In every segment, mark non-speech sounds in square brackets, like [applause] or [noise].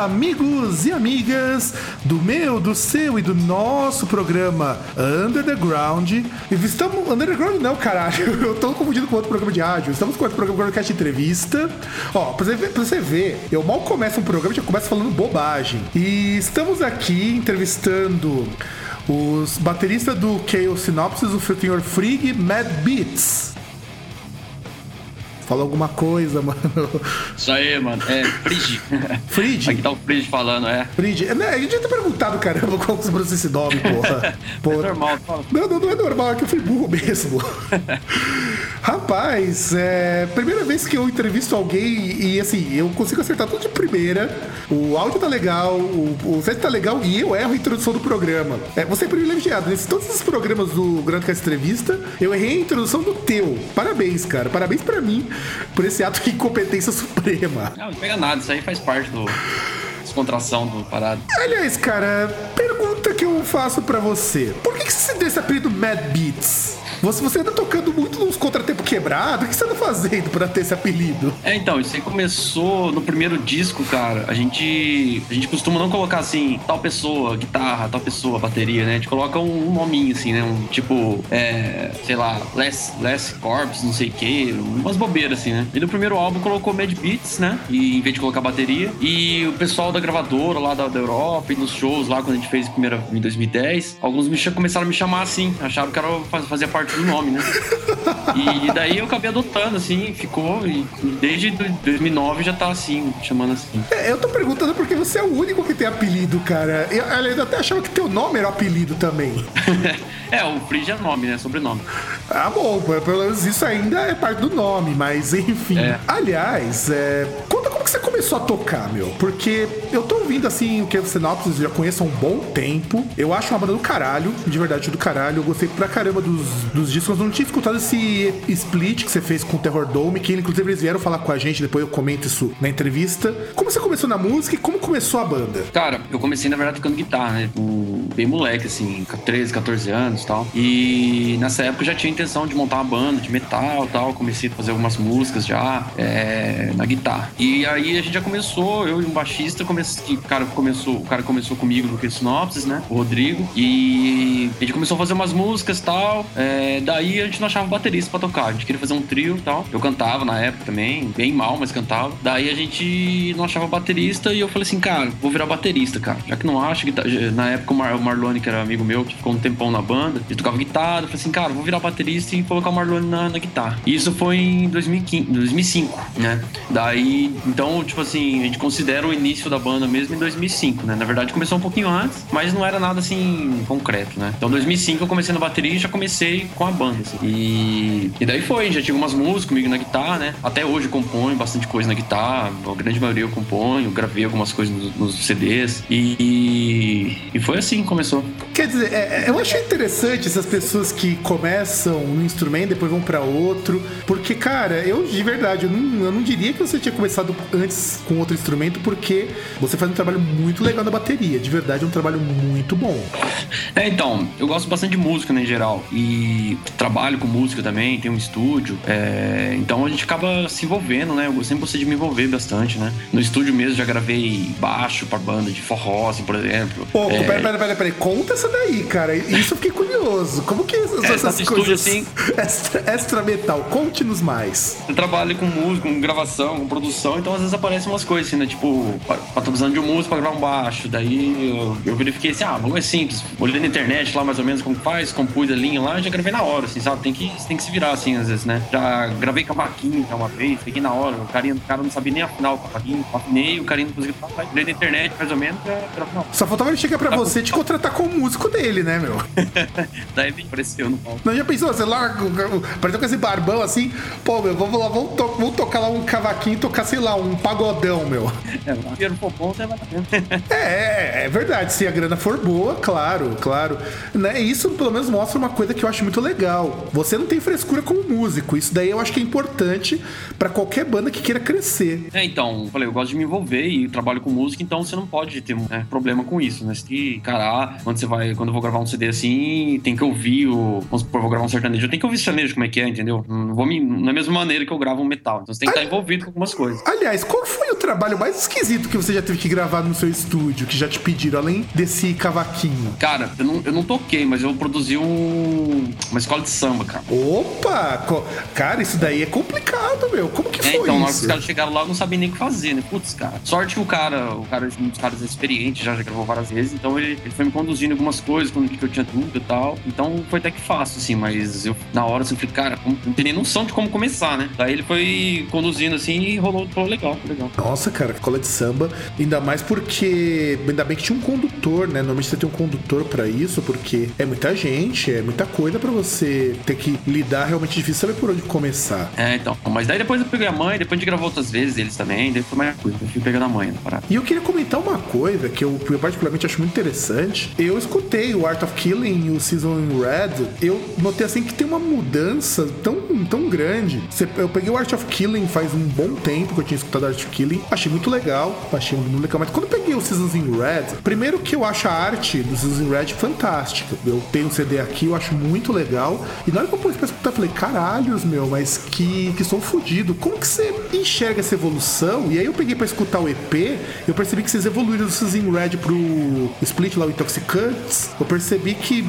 amigos e amigas do meu, do seu e do nosso programa Under the Ground. Estamos. Underground não, caralho. [laughs] Eu tô confundindo com outro programa de rádio. Estamos com outro programa de entrevista. Ó, pra você, ver, pra você ver, eu mal começo um programa já começo falando bobagem. E estamos aqui entrevistando os bateristas do Chaos Synopsis, o Senhor Frig, Mad Beats. Fala alguma coisa, [laughs] mano. Isso aí, mano. É Frid. Frid? Aqui tá o Frid falando, é. Frid. É, né, a gente já ter perguntado, caramba, qual que você esse nome, porra. [laughs] porra. É normal, fala. Não, não, não é normal, é que eu fui burro mesmo. [laughs] Rapaz, é. Primeira vez que eu entrevisto alguém e assim, eu consigo acertar tudo de primeira. O áudio tá legal, o, o set tá legal e eu erro a introdução do programa. É, você é privilegiado. Nesses todos os programas do Grande Cast Entrevista, eu errei a introdução do teu. Parabéns, cara. Parabéns pra mim por esse ato de incompetência suprema. Não, não pega nada, isso aí faz parte do descontração do parado. Aliás, cara, pergunta que eu faço pra você. Por que, que você deu esse apelido Mad Beats? Você, você anda tocando muito nos contratempos quebrados. O que você anda fazendo pra ter esse apelido? É, então, isso aí começou no primeiro disco, cara. A gente, a gente costuma não colocar assim, tal pessoa, guitarra, tal pessoa, bateria, né? A gente coloca um, um nominho, assim, né? Um tipo, é, sei lá, Less, Less Corps, não sei o quê, umas bobeiras, assim, né? E no primeiro álbum colocou Mad Beats, né? E, em vez de colocar bateria. E o pessoal da gravadora lá da, da Europa e nos shows lá, quando a gente fez primeira em 2010, alguns me, começaram a me chamar assim, acharam que era fazia parte do nome, né? [laughs] E daí eu acabei adotando, assim, ficou. E desde 2009 já tá assim, chamando assim. É, eu tô perguntando porque você é o único que tem apelido, cara. Eu, eu até achava que teu nome era apelido também. [laughs] é, o Frige é nome, né? Sobrenome. Ah, bom, pelo menos isso ainda é parte do nome, mas enfim. É. Aliás, é, conta como que você começou a tocar, meu. Porque eu tô ouvindo assim o que você Synopsis já conheço há um bom tempo. Eu acho uma banda do caralho, de verdade do caralho. Eu gostei pra caramba dos, dos discos. Eu não tinha escutado esse split que você fez com o Terror Dome, que inclusive eles vieram falar com a gente, depois eu comento isso na entrevista. Como você começou na música e como começou a banda? Cara, eu comecei na verdade tocando guitarra, né? Bem moleque, assim, 13, 14 anos e tal. E nessa época eu já tinha intenção de montar uma banda de metal tal. Comecei a fazer algumas músicas já é, na guitarra. E aí a gente já começou, eu e um baixista, cara começou, o cara começou comigo no que Sinopsis, né? O Rodrigo. E a gente começou a fazer umas músicas e tal. É, daí a gente não achava baterista pra tocar. A gente queria fazer um trio e tal. Eu cantava na época também, bem mal, mas cantava. Daí a gente não achava baterista e eu falei assim, cara, vou virar baterista, cara. Já que não acho, na época o, Mar o Marlone, que era amigo meu, que ficou um tempão na banda, ele tocava guitarra. Eu falei assim, cara, vou virar baterista e colocar o Marlone na, na guitarra. E isso foi em 2015, 2005, né? Daí, então, tipo assim, a gente considera o início da banda mesmo em 2005, né? Na verdade, começou um pouquinho antes, mas não era nada assim concreto, né? Então, em 2005 eu comecei na bateria e já comecei com a banda, assim. E, e daí foi, já tinha algumas músicas comigo na guitarra, né? Até hoje eu componho bastante coisa na guitarra, a grande maioria eu componho, gravei algumas coisas nos, nos CDs e, e foi assim que começou. Quer dizer, é, eu acho interessante essas pessoas que começam no instrumento, depois vão para outro, porque, cara, eu de verdade, eu não, eu não diria que você tinha começado antes com outro instrumento, porque você faz um trabalho muito legal na bateria, de verdade é um trabalho muito bom. É, então, eu gosto bastante de música, né, em geral, e trabalho com música também, tenho um estúdio, é, então a gente acaba se envolvendo, né, eu sempre gostei de me envolver bastante, né, no estúdio mesmo já gravei baixo pra banda de forró, assim, por exemplo. Pô, é... peraí, peraí, peraí, conta essa daí, cara, isso eu fiquei curioso, como que essas, é, essas coisas assim, extra, extra metal, conte-nos mais. Eu trabalho com música, com gravação, com produção, então às vezes aparecem umas coisas assim, né, tipo, tô precisando de um músico pra gravar um baixo, daí eu, eu verifiquei assim, ah, vamos é simples, olhei na internet lá mais ou menos como faz, compus a linha lá, já gravei na hora, assim, sabe, tem que, tem que se virar assim às vezes, né, já gravei cavaquinho uma vez, peguei na hora, o cara, o cara não sabia nem afinar o cavaquinho, afinei, o cara não conseguia falar, olhei na internet mais ou menos, já gravei Só faltava chega pra você te contratar como músico dele, né, meu? [laughs] Daí me apareceu no palco. Não, já pensou, sei lá, apareceu com esse barbão assim, pô, meu, vamos lá, vamos, to vamos tocar lá um cavaquinho e tocar, sei lá, um pagodão, meu. [laughs] É, o dinheiro for bom, você vai é, é, é verdade, se a grana for boa, claro, claro. Né? Isso pelo menos mostra uma coisa que eu acho muito legal. Você não tem frescura como músico, isso daí eu acho que é importante para qualquer banda que queira crescer. É, então, falei, eu gosto de me envolver e trabalho com música, então você não pode ter né, problema com isso, né? Tem que encarar, quando você vai, quando eu vou gravar um CD assim, tem que ouvir o. Vamos supor, vou gravar um sertanejo, eu tenho que ouvir sertanejo como é que é, entendeu? Não vou me. Na mesma maneira que eu gravo um metal. Então você tem que estar envolvido com algumas coisas. Aliás, qual foi trabalho mais esquisito que você já teve que gravar no seu estúdio, que já te pediram, além desse cavaquinho? Cara, eu não, eu não toquei, mas eu produzi um, uma escola de samba, cara. Opa! Cara, isso daí é complicado, meu. Como que é, foi então, isso? na hora que os caras chegaram lá, eu não sabia nem o que fazer, né? Putz, cara. Sorte que o cara, o cara, um dos caras experientes, já, já gravou várias vezes, então ele, ele foi me conduzindo algumas coisas, quando que eu tinha dúvida e tal. Então foi até que fácil, assim, mas eu, na hora, assim, eu falei, cara, não tem nem noção de como começar, né? Daí ele foi conduzindo, assim, e rolou, rolou legal, legal. Nossa, cara, escola de samba, ainda mais porque, ainda bem que tinha um condutor, né? Normalmente você tem um condutor para isso, porque é muita gente, é muita coisa para você ter que lidar, realmente difícil saber por onde começar. É, então, mas daí depois eu peguei a mãe, depois a gente gravou outras vezes eles também, daí foi mais coisa, eu fui pegando a mãe na. E eu queria comentar uma coisa que eu, eu particularmente acho muito interessante. Eu escutei o Art of Killing e o Season in Red, eu notei assim que tem uma mudança tão, tão grande. Eu peguei o Art of Killing faz um bom tempo que eu tinha escutado Art of Killing, achei muito legal, achei muito legal, mas quando eu peguei o Seasons in Red, primeiro que eu acho a arte do Seasons in Red fantástica. Eu tenho um CD aqui, eu acho muito legal. E na hora que eu pus pra escutar, eu falei, caralhos, meu, mas que, que sou fodido. Como que você enxerga essa evolução? E aí eu peguei pra escutar o EP, eu percebi que vocês evoluíram do Seasons in Red pro Split lá, o Intoxicantes. Eu percebi que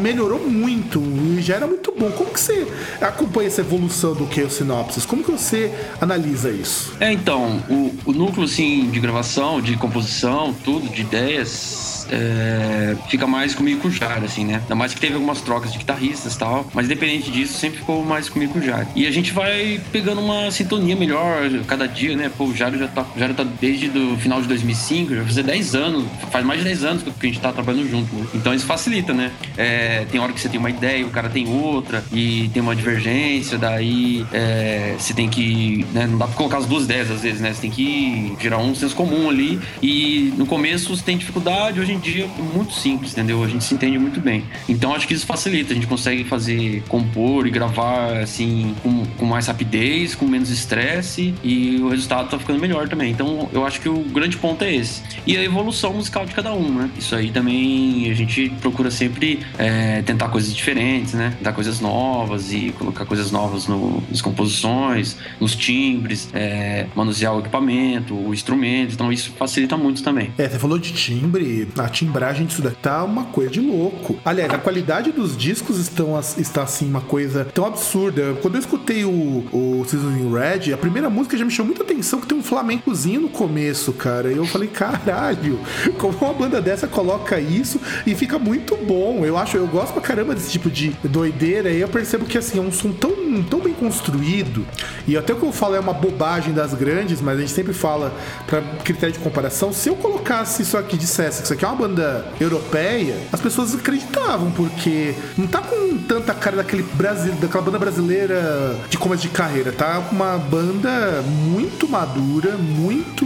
melhorou muito e já era muito bom. Como que você acompanha essa evolução do que o Sinopsis? Como que você analisa isso? É, então, o, o núcleo, assim, de gravação, de composição, tudo, de ideias, é, fica mais comigo com o Jair, assim, né? Ainda mais que teve algumas trocas de guitarristas e tal, mas independente disso, sempre ficou mais comigo com o Jair. E a gente vai pegando uma sintonia melhor cada dia, né? Pô, o Jair já tá, Jair tá desde o final de 2005, já vai fazer 10 anos, faz mais de 10 anos que a gente tá trabalhando junto, né? Então isso facilita, né? É, tem hora que você tem uma ideia, o cara tem outra, e tem uma divergência, daí é, você tem que, né? Não dá pra colocar as duas ideias às vezes, né? Você tem que gerar um senso comum ali, e no começo você tem dificuldade, hoje em dia é muito simples, entendeu? A gente se entende muito bem. Então acho que isso facilita, a gente consegue fazer, compor e gravar assim com, com mais rapidez, com menos estresse e o resultado tá ficando melhor também. Então eu acho que o grande ponto é esse. E a evolução musical de cada um, né? Isso aí também a gente procura sempre é, tentar coisas diferentes, né? Tentar coisas novas e colocar coisas novas no, nas composições, nos timbres, é, manusear o equipamento, o instrumento. Então isso facilita muito também. É, você falou de timbre, a timbragem disso daqui tá uma coisa de louco. Aliás, a qualidade dos discos estão, está assim, uma coisa tão absurda. Quando eu escutei o, o Red, a primeira música já me chamou muita atenção que tem um flamencozinho no começo, cara. E eu falei, caralho, como uma banda dessa coloca isso e fica muito bom. Eu acho, eu gosto pra caramba desse tipo de doideira. E eu percebo que assim, é um som tão, tão bem construído. E até o que eu falo é uma bobagem das grandes, mas a gente sempre fala para critério de comparação. Se eu colocasse isso aqui, dissesse que isso aqui é uma banda europeia, as pessoas acreditavam, porque não tá com tanta cara daquele Brasil, daquela banda brasileira de começo de carreira, tá uma banda muito madura, muito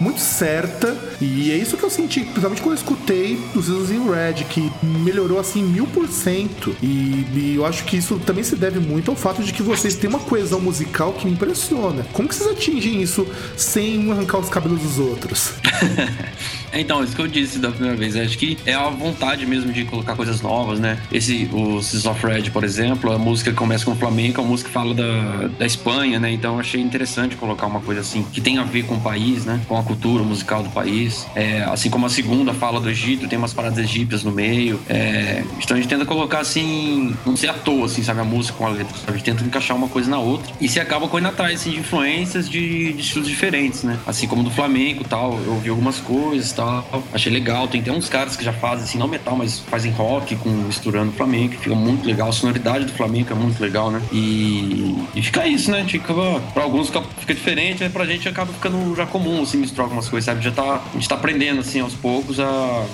muito certa, e é isso que eu senti, principalmente quando eu escutei os Seasons in Red, que melhorou assim mil por cento, e eu acho que isso também se deve muito ao fato de que vocês têm uma coesão musical que me impressiona. Como que vocês atingem isso sem arrancar os cabelos dos outros? [laughs] então, isso que eu disse da primeira vez. Acho que é a vontade mesmo de colocar coisas novas, né? Esse, o Seas of Red, por exemplo, a música começa com flamenco, a música fala da, da Espanha, né? Então achei interessante colocar uma coisa assim, que tem a ver com o país, né? Com a cultura musical do país. É, assim como a segunda fala do Egito, tem umas paradas egípcias no meio. É, então a gente tenta colocar assim, não ser à toa, assim, sabe? A música com a letra. A gente tenta encaixar uma coisa na outra. E se acaba correndo atrás assim, de influências de, de estilos diferentes, né? Assim como do flamenco e tal. Eu ouvi algumas coisas tal. Achei legal. Tem até uns caras que já fazem, assim, não metal, mas fazem rock com misturando flamenco. Fica muito legal. A sonoridade do flamenco é muito legal, né? E, e fica isso, né? Fica, pra alguns fica, fica diferente, mas pra gente acaba ficando já comum, assim, misturar algumas coisas, sabe? Já tá, a gente tá aprendendo, assim, aos poucos a,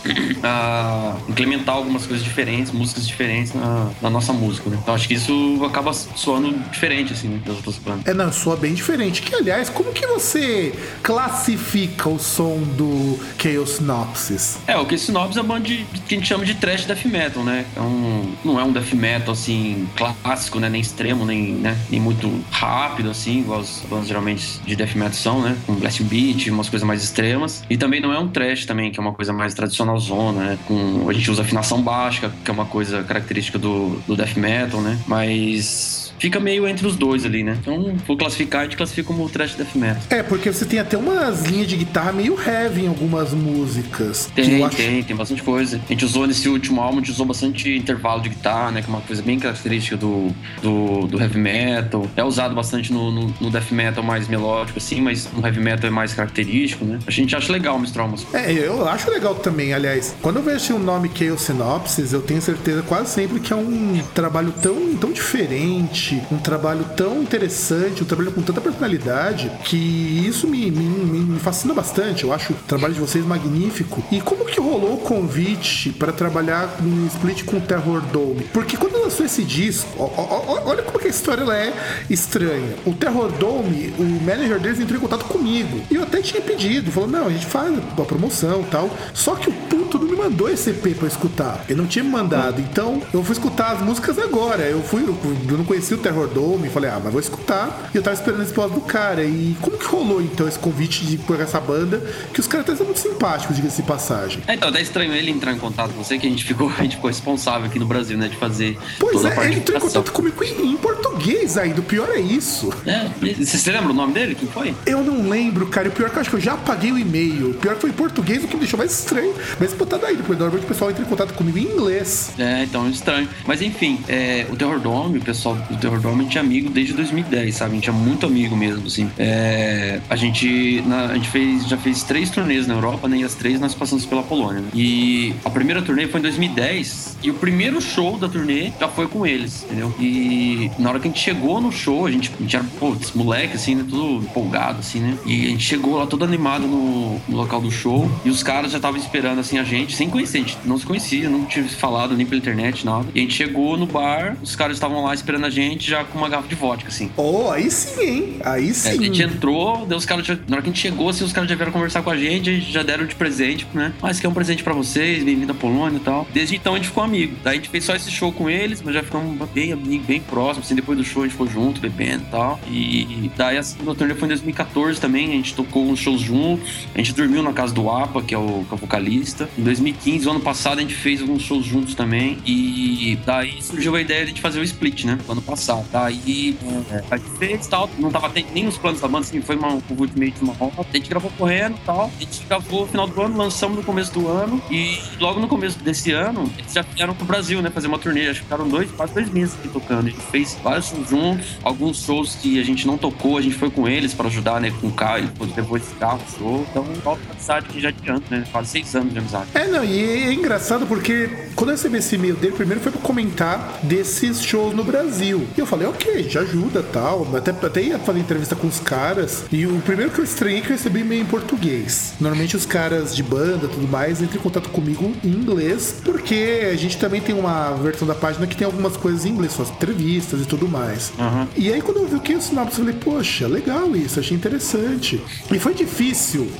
a implementar algumas coisas diferentes, músicas diferentes na, na nossa música, né? Então acho que isso acaba soando diferente, assim, né, das outras bandas. É, não, soa bem diferente. Que, aliás, como que você classifica o som do Chaos Synopsis? É, o Chaos Synopsis é uma banda de, que a gente chama de trash death metal, né? É um, não é um death metal, assim, clássico, né? Nem extremo, nem, né? nem muito rápido, assim, igual as bandas geralmente de death metal são, né? Com blast beat, umas coisas mais extremas. E também não é um trash também, que é uma coisa mais tradicional zona, né? Com, a gente usa afinação baixa, que é uma coisa característica do, do death metal, né? Mas fica meio entre os dois ali, né? Então, vou classificar, a gente classifica como trash death metal. É, porque você tem até umas linhas de guitarra meio heavy em algumas músicas. Tem, acho... tem, tem bastante coisa. A gente usou nesse último álbum, a gente usou bastante intervalo de guitarra, né? Que é uma coisa bem característica do, do, do heavy metal. É usado bastante no, no, no, death metal mais melódico, assim, mas no heavy metal é mais característico, né? A gente acha legal misturar umas. É, eu acho legal também, aliás. Quando eu vejo o nome Chaos Synopsis, eu tenho certeza quase sempre que é um trabalho tão, tão diferente um trabalho tão interessante, um trabalho com tanta personalidade, que isso me, me, me fascina bastante. Eu acho o trabalho de vocês magnífico. E como que rolou o convite para trabalhar no split com o Terror Dome? Porque quando lançou esse disco, ó, ó, olha como que a história ela é estranha. O Terror Dome, o manager deles entrou em contato comigo. E eu até tinha pedido, falou: não, a gente faz a promoção e tal. Só que o puto não me mandou esse EP pra escutar. Ele não tinha me mandado. Então eu fui escutar as músicas agora. Eu fui, eu não conhecia o Terror Dome, falei, ah, mas vou escutar. E eu tava esperando esse resposta do cara. E como que rolou então esse convite de por essa banda? Que os caras até são muito simpáticos, diga-se de passagem. É, então, até estranho ele entrar em contato com você, que a gente ficou, [laughs] a gente ficou responsável aqui no Brasil, né, de fazer. Pois é, a ele entrou em contato comigo em, em português ainda. O pior é isso. É, você lembra o nome dele? Quem foi? Eu não lembro, cara. O pior é que eu acho que eu já apaguei o e-mail. O pior é que foi em português, o que me deixou mais estranho. Mas tá daí. Depois, normalmente o pessoal entra em contato comigo em inglês. É, então, estranho. Mas enfim, é, o Terror Dome, o pessoal Terror gente é amigo desde 2010, sabe? A gente é muito amigo mesmo, assim. É, a gente, na, a gente fez, já fez três turnês na Europa, né? E as três nós passamos pela Polônia. Né? E a primeira turnê foi em 2010 e o primeiro show da turnê já foi com eles, entendeu? E na hora que a gente chegou no show, a gente, a gente era, pô, moleque, assim, né? Tudo empolgado, assim, né? E a gente chegou lá todo animado no, no local do show e os caras já estavam esperando, assim, a gente, sem conhecer, a gente não se conhecia, não tinha falado nem pela internet, nada. E a gente chegou no bar, os caras estavam lá esperando a gente já com uma garrafa de vodka, assim. Oh, aí sim, hein? Aí sim. É, a gente entrou, deu os caras já, na hora que a gente chegou, assim, os caras já vieram conversar com a gente, a gente já deram de presente, né? Ah, esse aqui é um presente pra vocês, bem-vindo à Polônia e tal. Desde então a gente ficou amigo. Daí a gente fez só esse show com eles, mas já ficamos bem amigos, bem próximos, assim, depois do show a gente ficou junto, bebendo e tal. E daí a segunda turnê foi em 2014 também, a gente tocou uns shows juntos, a gente dormiu na casa do APA, que é o, que é o vocalista. Em 2015, o ano passado, a gente fez alguns shows juntos também, e daí surgiu a ideia de fazer o split, né? Ano passado. Daí é, a gente fez tal, não tava nem nos planos da banda, assim, foi uma, um convite meio de uma roda. A gente gravou correndo tal. A gente gravou no final do ano, lançamos no começo do ano. E logo no começo desse ano, eles já vieram pro Brasil, né? Fazer uma turnê. Acho que ficaram dois, quase dois meses aqui tocando. A gente fez vários shows juntos. Alguns shows que a gente não tocou, a gente foi com eles pra ajudar, né? Com o carro, depois esse carro, show. Então, falta amizade que já adianta, né? Quase seis anos de amizade. É, não, e é engraçado porque quando eu recebi esse e-mail dele, primeiro foi pra comentar desses shows no Brasil. E eu falei, ok, já ajuda tal. Até, até ia fazer entrevista com os caras. E o primeiro que eu estranhei é que eu recebi e-mail em português. Normalmente os caras de banda tudo mais entram em contato comigo em inglês, porque a gente também tem uma versão da página que tem algumas coisas em inglês, suas entrevistas e tudo mais. Uhum. E aí quando eu vi o que o sinopse, eu falei, poxa, legal isso, achei interessante. E foi difícil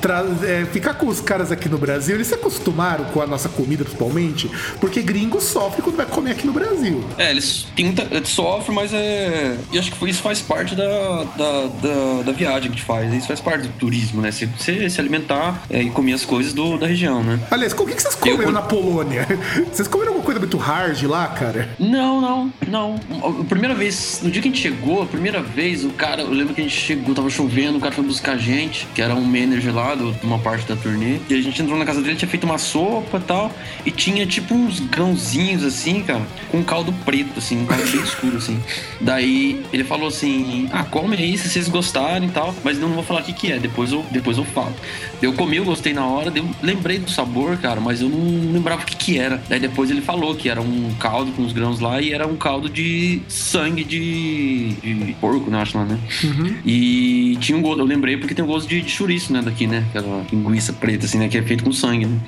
é, ficar com os caras aqui no Brasil, eles se acostumaram com a nossa comida, principalmente, porque gringo sofre quando vai comer aqui no Brasil. É, eles, tem sofrem, mas é. E acho que isso faz parte da, da, da, da, viagem que a gente faz. Isso faz parte do turismo, né? Você, você se alimentar é, e comer as coisas do, da região, né? Aliás, o que, que vocês comeram Eu... na Polônia? [laughs] Vocês comeram alguma coisa muito hard lá, cara? Não, não, não. A primeira vez, no dia que a gente chegou, a primeira vez, o cara, eu lembro que a gente chegou, tava chovendo, o cara foi buscar a gente, que era um manager lá de uma parte da turnê. E a gente entrou na casa dele, tinha feito uma sopa e tal. E tinha tipo uns grãozinhos assim, cara, com caldo preto, assim, um caldo bem [laughs] escuro, assim. Daí ele falou assim: Ah, come aí se vocês gostarem e tal, mas eu não vou falar o que, que é, depois eu, depois eu falo. Eu comi, eu gostei na hora, eu lembrei do sabor, cara, mas eu não lembrava o que, que era. Daí depois ele falou que era um caldo com os grãos lá e era um caldo de sangue de, de porco, né? Acho lá, né? Uhum. E tinha um gosto, eu lembrei porque tem um gosto de, de chouriço, né? Daqui, né? Aquela linguiça preta, assim, né? Que é feito com sangue, né?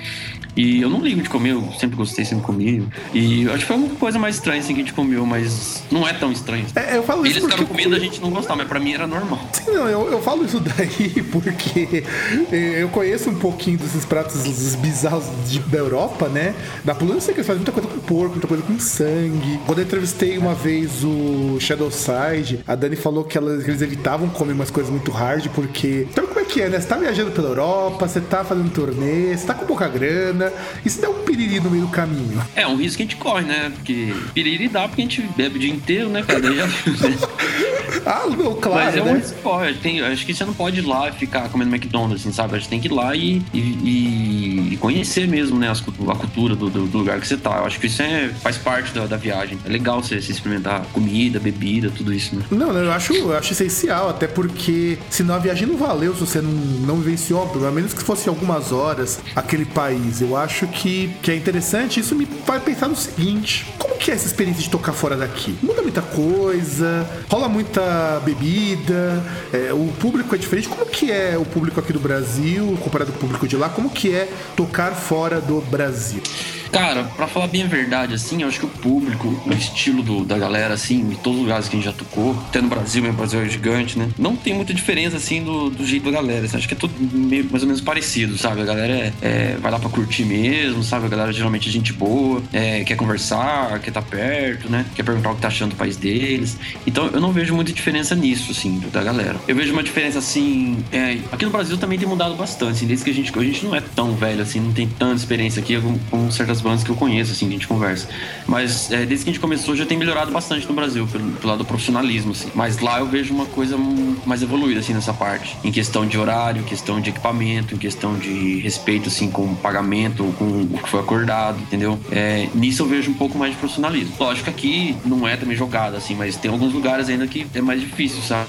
E eu não ligo de comer, eu sempre gostei, sempre comi. E acho que foi uma coisa mais estranha assim que a gente comeu, mas não é tão estranho. É, eu falo Eles isso ficaram comendo a gente não gostava, mas pra mim era normal. Sim, não, eu, eu falo isso daí [laughs] porque eu conheço um pouquinho desses pratos bizarros de, da Europa, né? Da Polônia eu sei que eles fazem muita coisa com porco, muita coisa com sangue. Quando eu entrevistei uma vez o Shadowside, a Dani falou que, elas, que eles evitavam comer umas coisas muito hard porque. Então como é que é, né? Você tá viajando pela Europa, você tá fazendo turnê, você tá com pouca grana vida. E se der um piriri no meio do caminho? É um risco que a gente corre, né? Porque piriri dá porque a gente bebe o dia inteiro, né, cara? Já... [laughs] ah, não, claro. Mas é né? um risco que corre. Tem, acho que você não pode ir lá e ficar comendo McDonald's, assim, sabe? A gente tem que ir lá e, e, e conhecer mesmo, né? a cultura do, do, do, lugar que você tá. Eu acho que isso é, faz parte da, da viagem. É legal você, você, experimentar comida, bebida, tudo isso, né? Não, eu acho, eu acho essencial, até porque senão a viagem não valeu se você não, não vivenciou, pelo menos que fosse algumas horas aquele país. Eu acho que, que é interessante. Isso me faz pensar no seguinte: como que é essa experiência de tocar fora daqui? Muda muita coisa, rola muita bebida, é, o público é diferente. Como que é o público aqui do Brasil comparado com o público de lá? Como que é tocar fora do Brasil? Cara, pra falar bem a verdade, assim, eu acho que o público, o estilo do, da galera, assim, em todos os lugares que a gente já tocou, até no Brasil, meu Brasil é gigante, né? Não tem muita diferença, assim, do, do jeito da galera. Assim, acho que é tudo meio, mais ou menos parecido, sabe? A galera é, é, vai lá pra curtir mesmo, sabe? A galera geralmente é gente boa, é, quer conversar, quer estar tá perto, né? Quer perguntar o que tá achando do país deles. Então eu não vejo muita diferença nisso, assim, da galera. Eu vejo uma diferença, assim, é, aqui no Brasil também tem mudado bastante, assim, desde que a gente, a gente não é tão velho, assim, não tem tanta experiência aqui com, com certas das bandas que eu conheço, assim, que a gente conversa. Mas é, desde que a gente começou já tem melhorado bastante no Brasil, pelo, pelo, lado do profissionalismo, assim. Mas lá eu vejo uma coisa mais evoluída, assim, nessa parte. Em questão de horário, em questão de equipamento, em questão de respeito, assim, com o pagamento, com o que foi acordado, entendeu? É, nisso eu vejo um pouco mais de profissionalismo. Lógico que aqui não é também jogado, assim, mas tem alguns lugares ainda que é mais difícil, sabe?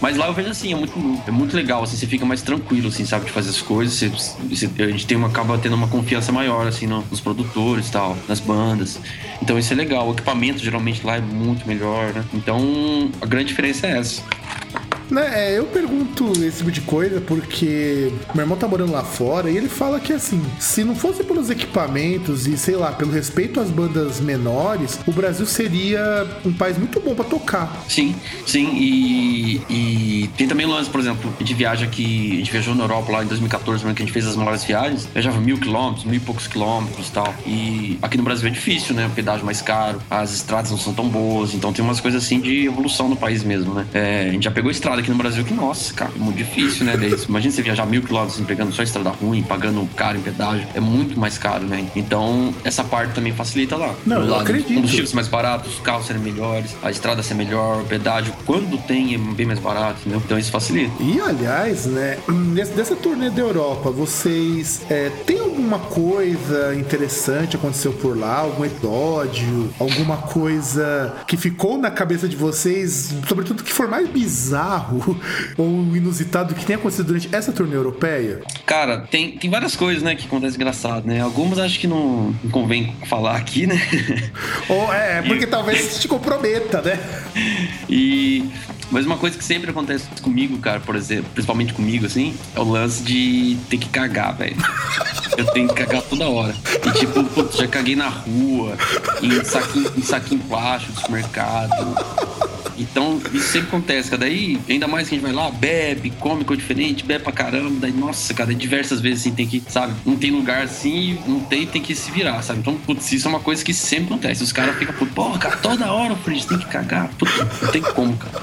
Mas lá eu vejo assim, é muito, é muito legal, assim, você fica mais tranquilo, assim, sabe, de fazer as coisas. Você, você, a gente tem uma, acaba tendo uma confiança maior, assim, nos produtos produtores tal, nas bandas. Então isso é legal. O equipamento geralmente lá é muito melhor, né? Então a grande diferença é essa. Né, é, eu pergunto esse tipo de coisa porque meu irmão tá morando lá fora e ele fala que assim, se não fosse pelos equipamentos e sei lá, pelo respeito às bandas menores, o Brasil seria um país muito bom para tocar. Sim, sim, e, e tem também lance, por exemplo, gente viaja aqui, a gente viajou na Europa lá em 2014, quando a gente fez as maiores viagens, viajava mil quilômetros, mil e poucos quilômetros e tal. E aqui no Brasil é difícil, né? O pedágio mais caro, as estradas não são tão boas, então tem umas coisas assim de evolução no país mesmo, né? É, a gente já pegou estrada aqui no Brasil que, nossa, cara, é muito difícil, né? Imagina você viajar mil quilômetros pegando só estrada ruim, pagando caro em pedágio. É muito mais caro, né? Então, essa parte também facilita lá. Não, eu acredito. Combustíveis mais baratos, os carros serem melhores, a estrada ser melhor, o pedágio, quando tem, é bem mais barato, entendeu? Então, isso facilita. E, aliás, né, nessa turnê da Europa, vocês é, têm alguma coisa interessante aconteceu por lá? Algum episódio? Alguma coisa que ficou na cabeça de vocês? Sobretudo que for mais bizarro bizarro [laughs] ou inusitado que tenha acontecido durante essa turnê europeia? Cara, tem, tem várias coisas, né, que acontecem engraçado, né? Algumas acho que não, não convém falar aqui, né? Ou é, porque e... talvez te comprometa, né? [laughs] E mas uma coisa que sempre acontece comigo, cara, por exemplo, principalmente comigo, assim, é o lance de ter que cagar, velho. Eu tenho que cagar toda hora. E tipo, putz, já caguei na rua, em saquinho, em saquinho plástico do supermercado. Então, isso sempre acontece, cara. Daí, ainda mais que a gente vai lá, bebe, come coisa diferente, bebe pra caramba. Daí, nossa, cara, diversas vezes assim tem que, sabe, não tem lugar assim, não tem, tem que se virar, sabe? Então, putz, isso é uma coisa que sempre acontece. Os caras ficam, pô, cara, toda hora o Fred tem que cagar. Putz, não tem como, cara.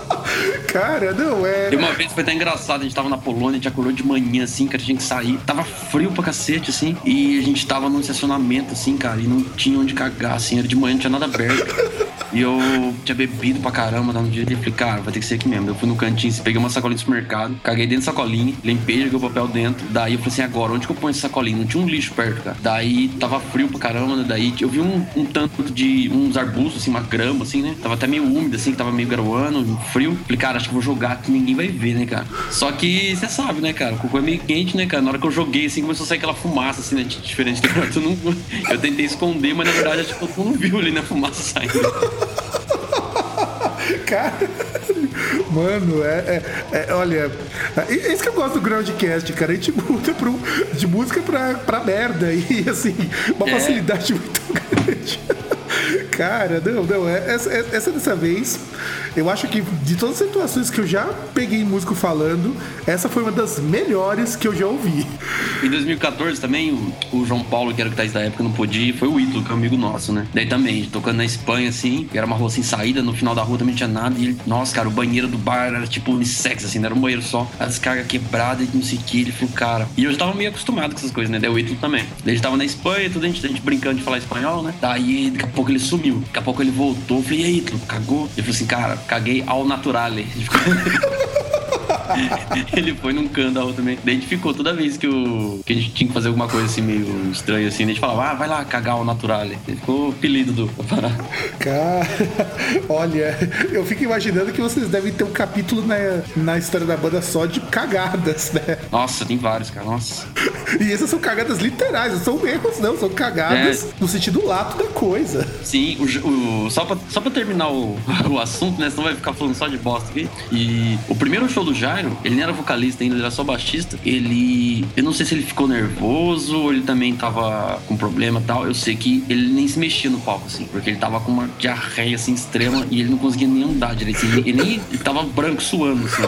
Cara, não é. E uma vez foi até engraçado, a gente tava na Polônia, a gente acordou de manhã, assim, cara, tinha que sair. Tava frio pra cacete, assim, e a gente tava num estacionamento, assim, cara, e não tinha onde cagar, assim, era de manhã, não tinha nada aberto. E eu tinha bebido pra caramba no dia e falei, cara, vai ter que ser aqui mesmo. Eu fui no cantinho, peguei uma sacolinha do supermercado, caguei dentro da sacolinha, limpei, joguei o papel dentro. Daí eu falei assim, agora, onde que eu ponho essa sacolinha? Não tinha um lixo perto, cara. Daí tava frio pra caramba, né? Daí eu vi um, um tanto de uns arbustos, assim, uma grama, assim, né? Tava até meio úmido, assim, que tava meio garoando, frio. Falei, cara, acho que vou jogar aqui, ninguém vai ver, né, cara? Só que você sabe, né, cara? O cocô é meio quente, né, cara? Na hora que eu joguei, assim, começou a sair aquela fumaça, assim, né? Diferente do eu, não, eu tentei esconder, mas na verdade, tipo, todo mundo viu ali, né? Fumaça saindo. [laughs] Cara, mano, é, é, é, Olha, é isso que eu gosto do Groundcast, cara. A gente muda pro, de música pra, pra merda. [laughs] E assim, uma é. facilidade muito grande. Cara, não, não. É, essa, é, essa dessa vez, eu acho que de todas as situações que eu já peguei músico falando, essa foi uma das melhores que eu já ouvi. Em 2014 também, o, o João Paulo, que era o guitarrista da época, não podia, foi o Ítalo, que é um amigo nosso, né? Daí também, tocando na Espanha, assim, era uma rua sem saída, no final da rua também não tinha nada. E ele, nossa, cara, o banheiro do bar era tipo unissex, assim, não era um banheiro só. A descarga quebrada e não sei o que. Ele falou, cara. E eu já tava meio acostumado com essas coisas, né? Daí o Ítalo também. Daí ele tava na Espanha, tudo a gente, a gente brincando de falar espanhol, né? Daí daqui a pouco ele sumiu. Daqui a pouco ele voltou. Eu falei, e aí, cagou? Ele falou assim, cara, caguei ao naturale. [laughs] ele [laughs] foi num da também. Daí a gente ficou toda vez que, o, que a gente tinha que fazer alguma coisa assim meio estranha assim, a gente falava, ah, vai lá cagar o natural. Ele ficou o apelido do Cara, [laughs] olha, eu fico imaginando que vocês devem ter um capítulo na, na história da banda só de cagadas, né? Nossa, tem vários, cara. Nossa. E essas são cagadas literais, não são erros, não, são cagadas é. no sentido lato da coisa. Sim, o, o, só, pra, só pra terminar o, [laughs] o assunto, né? Senão vai ficar falando só de bosta aqui. E o primeiro show do Jairo ele nem era vocalista ainda, ele era só baixista. Ele. Eu não sei se ele ficou nervoso ou ele também tava com problema e tal. Eu sei que ele nem se mexia no palco, assim, porque ele tava com uma diarreia assim extrema e ele não conseguia nem andar direito. Assim, ele, nem. Ele tava branco suando, assim.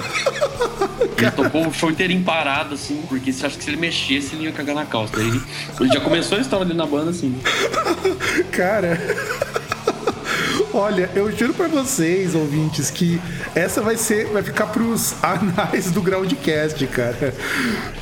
Ele tocou o show inteirinho parado, assim, porque você acha que se ele mexesse, ele ia cagar na calça. Daí ele já começou a história dele na banda, assim. Cara. Olha, eu juro para vocês, ouvintes, que essa vai ser, vai ficar pros [laughs] anais do Groundcast, cara.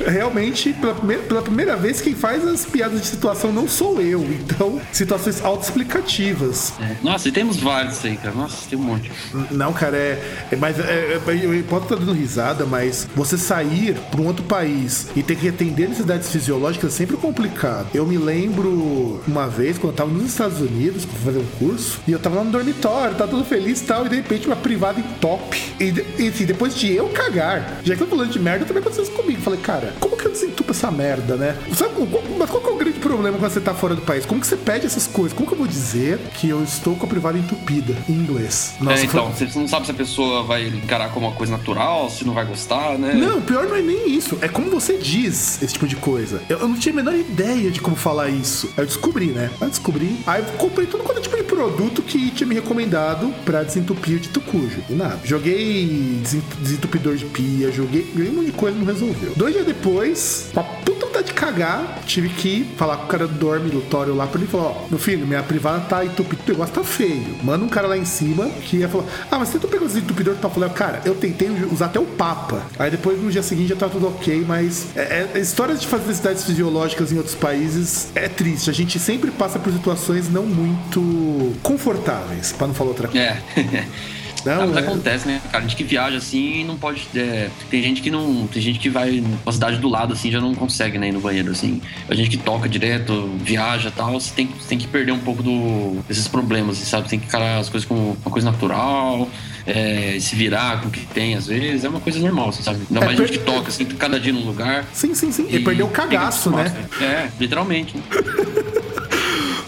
Realmente, pela primeira, pela primeira vez, quem faz as piadas de situação não sou eu. Então, situações autoexplicativas. É. Nossa, e temos vários aí, cara. Nossa, tem um monte. Não, cara, é. é mas é, é, eu posso estar dando risada, mas você sair para um outro país e ter que atender necessidades fisiológicas é sempre complicado. Eu me lembro uma vez, quando eu tava nos Estados Unidos, pra fazer um curso, e eu tava lá no dormitório, tá tudo feliz e tal, e de repente uma privada em top. E, e assim, depois de eu cagar, já que eu tô falando de merda, também aconteceu isso comigo. Falei, cara, como que eu desentupo essa merda, né? Sabe, mas qual que é o grande problema quando você tá fora do país? Como que você pede essas coisas? Como que eu vou dizer que eu estou com a privada entupida em inglês? Nossa, é, então, foi... você não sabe se a pessoa vai encarar como uma coisa natural, se não vai gostar, né? Não, pior não é nem isso. É como você diz esse tipo de coisa. Eu, eu não tinha a menor ideia de como falar isso. Aí eu descobri, né? Aí eu descobri. Aí eu comprei tudo quanto é tipo de produto que tinha me recomendado para desentupir de tucujo. E nada. Joguei desentupidor de pia, joguei, joguei um monte de coisa, não resolveu. Dois dias depois, pra puta vontade de cagar, tive que falar com o cara do dormitório lá pra ele falar: Ó, meu filho, minha privada tá entupida, o negócio tá feio. Manda um cara lá em cima que ia falar: Ah, mas você pegar o desentupidor que tá falando, cara, eu tentei usar até o Papa. Aí depois no dia seguinte já tá tudo ok, mas é, é, histórias de fazer necessidades fisiológicas em outros países é triste. A gente sempre passa por situações não muito confortáveis, para não falar outra coisa. É. [laughs] Não, Mas é. acontece, né, cara? A gente que viaja assim não pode. É... tem gente que não. Tem gente que vai na cidade do lado assim já não consegue né, ir no banheiro, assim. A gente que toca direto, viaja e tal, você tem, tem que perder um pouco do, desses problemas, assim, sabe? Tem que encarar as coisas como uma coisa natural. É, se virar com o que tem, às vezes, é uma coisa normal, assim, sabe? Ainda é, mais per... gente que toca, assim, cada dia num lugar. Sim, sim, sim. E, e perdeu o cagaço, né? É, literalmente. Né? [laughs]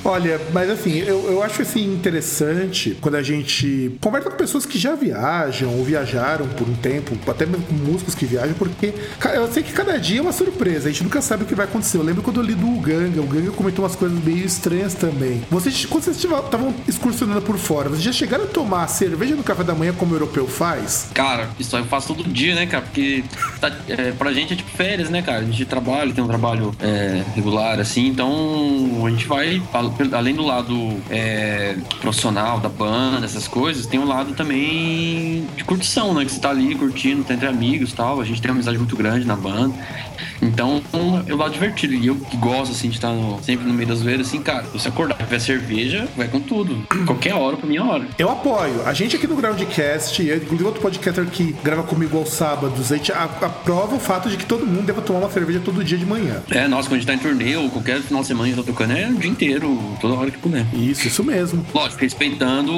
Olha, mas assim, eu, eu acho assim interessante quando a gente conversa com pessoas que já viajam ou viajaram por um tempo, até mesmo com músicos que viajam, porque eu sei que cada dia é uma surpresa, a gente nunca sabe o que vai acontecer. Eu lembro quando eu li do Ganga, o Ganga comentou umas coisas meio estranhas também. Vocês, quando vocês estavam excursionando por fora, vocês já chegaram a tomar cerveja no café da manhã como o europeu faz? Cara, isso aí eu faço todo dia, né, cara? Porque tá, é, pra gente é tipo férias, né, cara? A gente trabalha, tem um trabalho é, regular, assim, então a gente vai além do lado é, profissional da banda, essas coisas, tem um lado também de curtição, né? Que você tá ali curtindo, tá entre amigos e tal. A gente tem uma amizade muito grande na banda. Então, é o lado divertido. E eu que gosto, assim, de estar no, sempre no meio das zoeiras, assim, cara, você acordar tiver cerveja, vai com tudo. [clears throat] Qualquer hora pra minha hora. Eu apoio. A gente aqui no Groundcast, inclusive outro podcaster que grava comigo aos sábados, a gente aprova o fato de que todo mundo deva tomar uma cerveja todo dia de manhã. É, nossa, quando a gente tá em turnê ou qualquer final de semana a gente tá tocando, é o dia inteiro, toda hora que puder. Isso, isso mesmo. Lógico, respeitando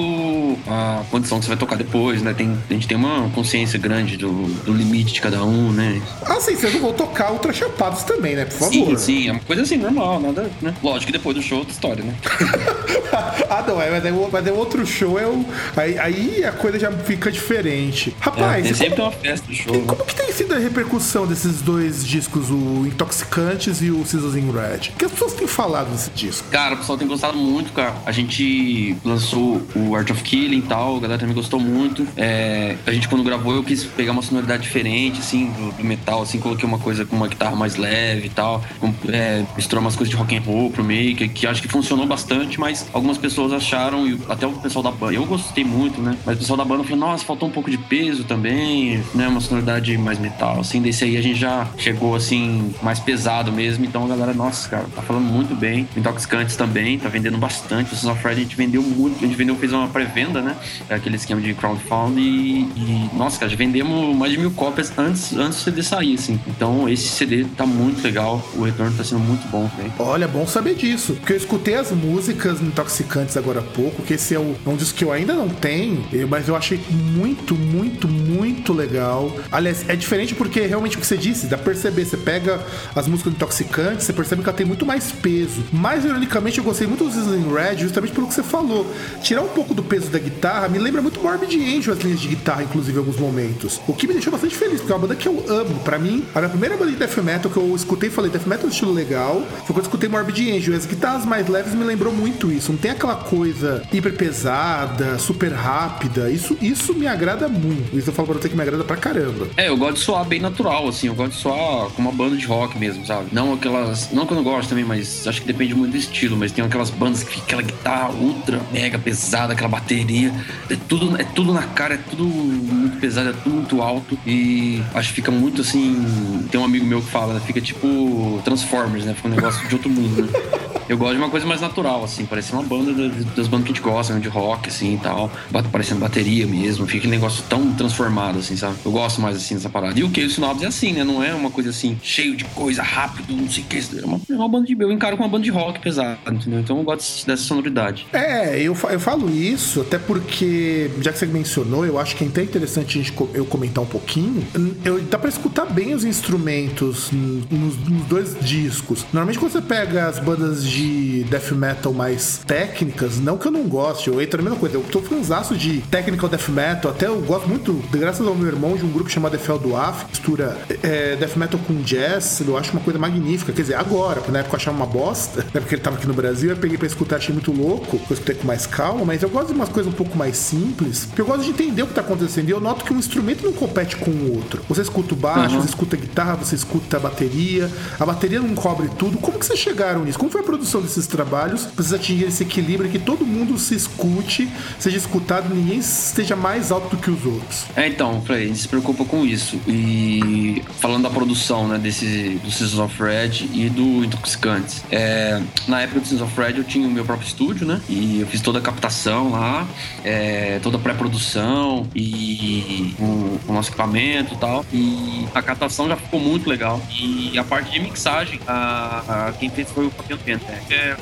a condição que você vai tocar depois, né? Tem, a gente tem uma consciência grande do, do limite de cada um, né? Ah, sim, vocês não vão tocar ultra chapados também, né? Por favor. Sim, sim, é uma coisa assim, normal, nada, né? Lógico que depois do show é outra história, né? [laughs] ah, não, é, mas, é, mas é outro show, é o, aí, aí a coisa já fica diferente. Rapaz, é, tem sempre como, uma festa do show. E, né? Como que tem sido a repercussão desses dois discos, o Intoxicantes e o in Red? O que as pessoas têm falado desse disco? Cara, o pessoal tem gostado muito, cara. A gente lançou o Art of Killing e tal, a galera também gostou muito. É, a gente, quando gravou, eu quis pegar uma sonoridade diferente, assim, do, do metal, assim, coloquei uma coisa com uma guitarra mais leve e tal, com, é, misturou umas coisas de rock and roll pro meio, que, que acho que funcionou bastante, mas algumas pessoas acharam, e até o pessoal da banda, eu gostei muito, né? Mas o pessoal da banda falou, nossa, faltou um pouco de peso também, né? Uma sonoridade mais metal, assim, desse aí a gente já chegou, assim, mais pesado mesmo, então a galera, nossa, cara, tá falando muito bem. Intoxicantes também, tá vendendo bastante. O of Friday a gente vendeu muito, a gente vendeu, fez uma pré-venda, né? É aquele esquema de crowdfunding e, e, nossa, cara, já vendemos mais de mil cópias antes, antes do CD sair, assim. Então esse CD tá muito legal, o retorno tá sendo muito bom também. Olha, bom saber disso, porque eu escutei as músicas Intoxicantes agora há pouco, que esse é, o, é um disco que eu ainda não tenho, mas eu achei muito, muito, muito legal. Aliás, é diferente porque realmente o que você disse, dá pra perceber, você pega as músicas Intoxicantes, você percebe que ela tem muito mais peso. Mas, ironicamente, eu gostei muito dos Slim Red justamente pelo que você falou. Tirar um pouco do peso da guitarra me lembra muito Morbid Angel as linhas de guitarra, inclusive, em alguns momentos. O que me deixou bastante feliz, porque é uma banda que eu amo. Pra mim, a minha primeira banda de death metal que eu escutei e falei, death metal é um estilo legal, foi quando eu escutei Morbid Angel. As guitarras mais leves me lembrou muito isso. Não tem aquela coisa hiper pesada, super rápida. Isso, isso me agrada muito. Isso eu falo pra você que me agrada pra caramba. É, eu gosto de soar bem natural, assim. Eu gosto de soar como uma banda de rock mesmo, sabe? Não aquelas. Não que eu não gosto também, mas acho que depende muito do estilo. Mas tem aquelas bandas que aquela guitarra ultra mega pesada, aquela bateria. É tudo, é tudo na cara, é tudo muito pesado, é tudo muito alto. E acho que fica muito assim. Tem um amigo meu que fala, fica tipo Transformers, né? Fica um negócio de outro mundo, né? Eu gosto de uma coisa mais natural, assim, parece uma banda das bandas que a gente gosta, né? de rock, assim e tal. Parecendo bateria mesmo, fica aquele negócio tão transformado, assim, sabe? Eu gosto mais assim dessa parada. E o o Sinopsis é assim, né? Não é uma coisa assim, cheio de coisa, rápido, não sei o que. É uma, é uma banda de. Eu encaro com uma banda de rock pesado, entendeu? Então eu gosto dessa sonoridade. É, eu, eu falo isso até porque, já que você mencionou, eu acho que é até interessante a gente, eu comentar um pouquinho. Eu, dá pra escutar bem os instrumentos nos, nos dois discos. Normalmente quando você pega as bandas de de death metal mais técnicas, não que eu não goste, eu entro na mesma coisa, eu tô fanzaço de technical death metal, até eu gosto muito, graças ao meu irmão, de um grupo chamado Efel Duaf, mistura é, death metal com jazz, eu acho uma coisa magnífica, quer dizer, agora, na época eu achava uma bosta, [laughs] né, porque ele tava aqui no Brasil, eu peguei pra escutar, achei muito louco, eu escutei com mais calma, mas eu gosto de umas coisas um pouco mais simples, porque eu gosto de entender o que tá acontecendo, e eu noto que um instrumento não compete com o outro. Você escuta o baixo, uhum. você escuta a guitarra, você escuta a bateria, a bateria não cobre tudo, como que vocês chegaram nisso? Como foi a produção produção desses trabalhos precisa atingir esse equilíbrio que todo mundo se escute, seja escutado, ninguém esteja mais alto do que os outros. É, então, Frei, a gente se preocupa com isso. E falando da produção, né, desse, do Seasons of Red e do Intoxicantes. É, na época do Seasons of Red eu tinha o meu próprio estúdio, né? E eu fiz toda a captação lá, é, toda a pré-produção e o, o, nosso equipamento e tal. E a captação já ficou muito legal. E a parte de mixagem, a, a quem fez foi o Fabiano Penta é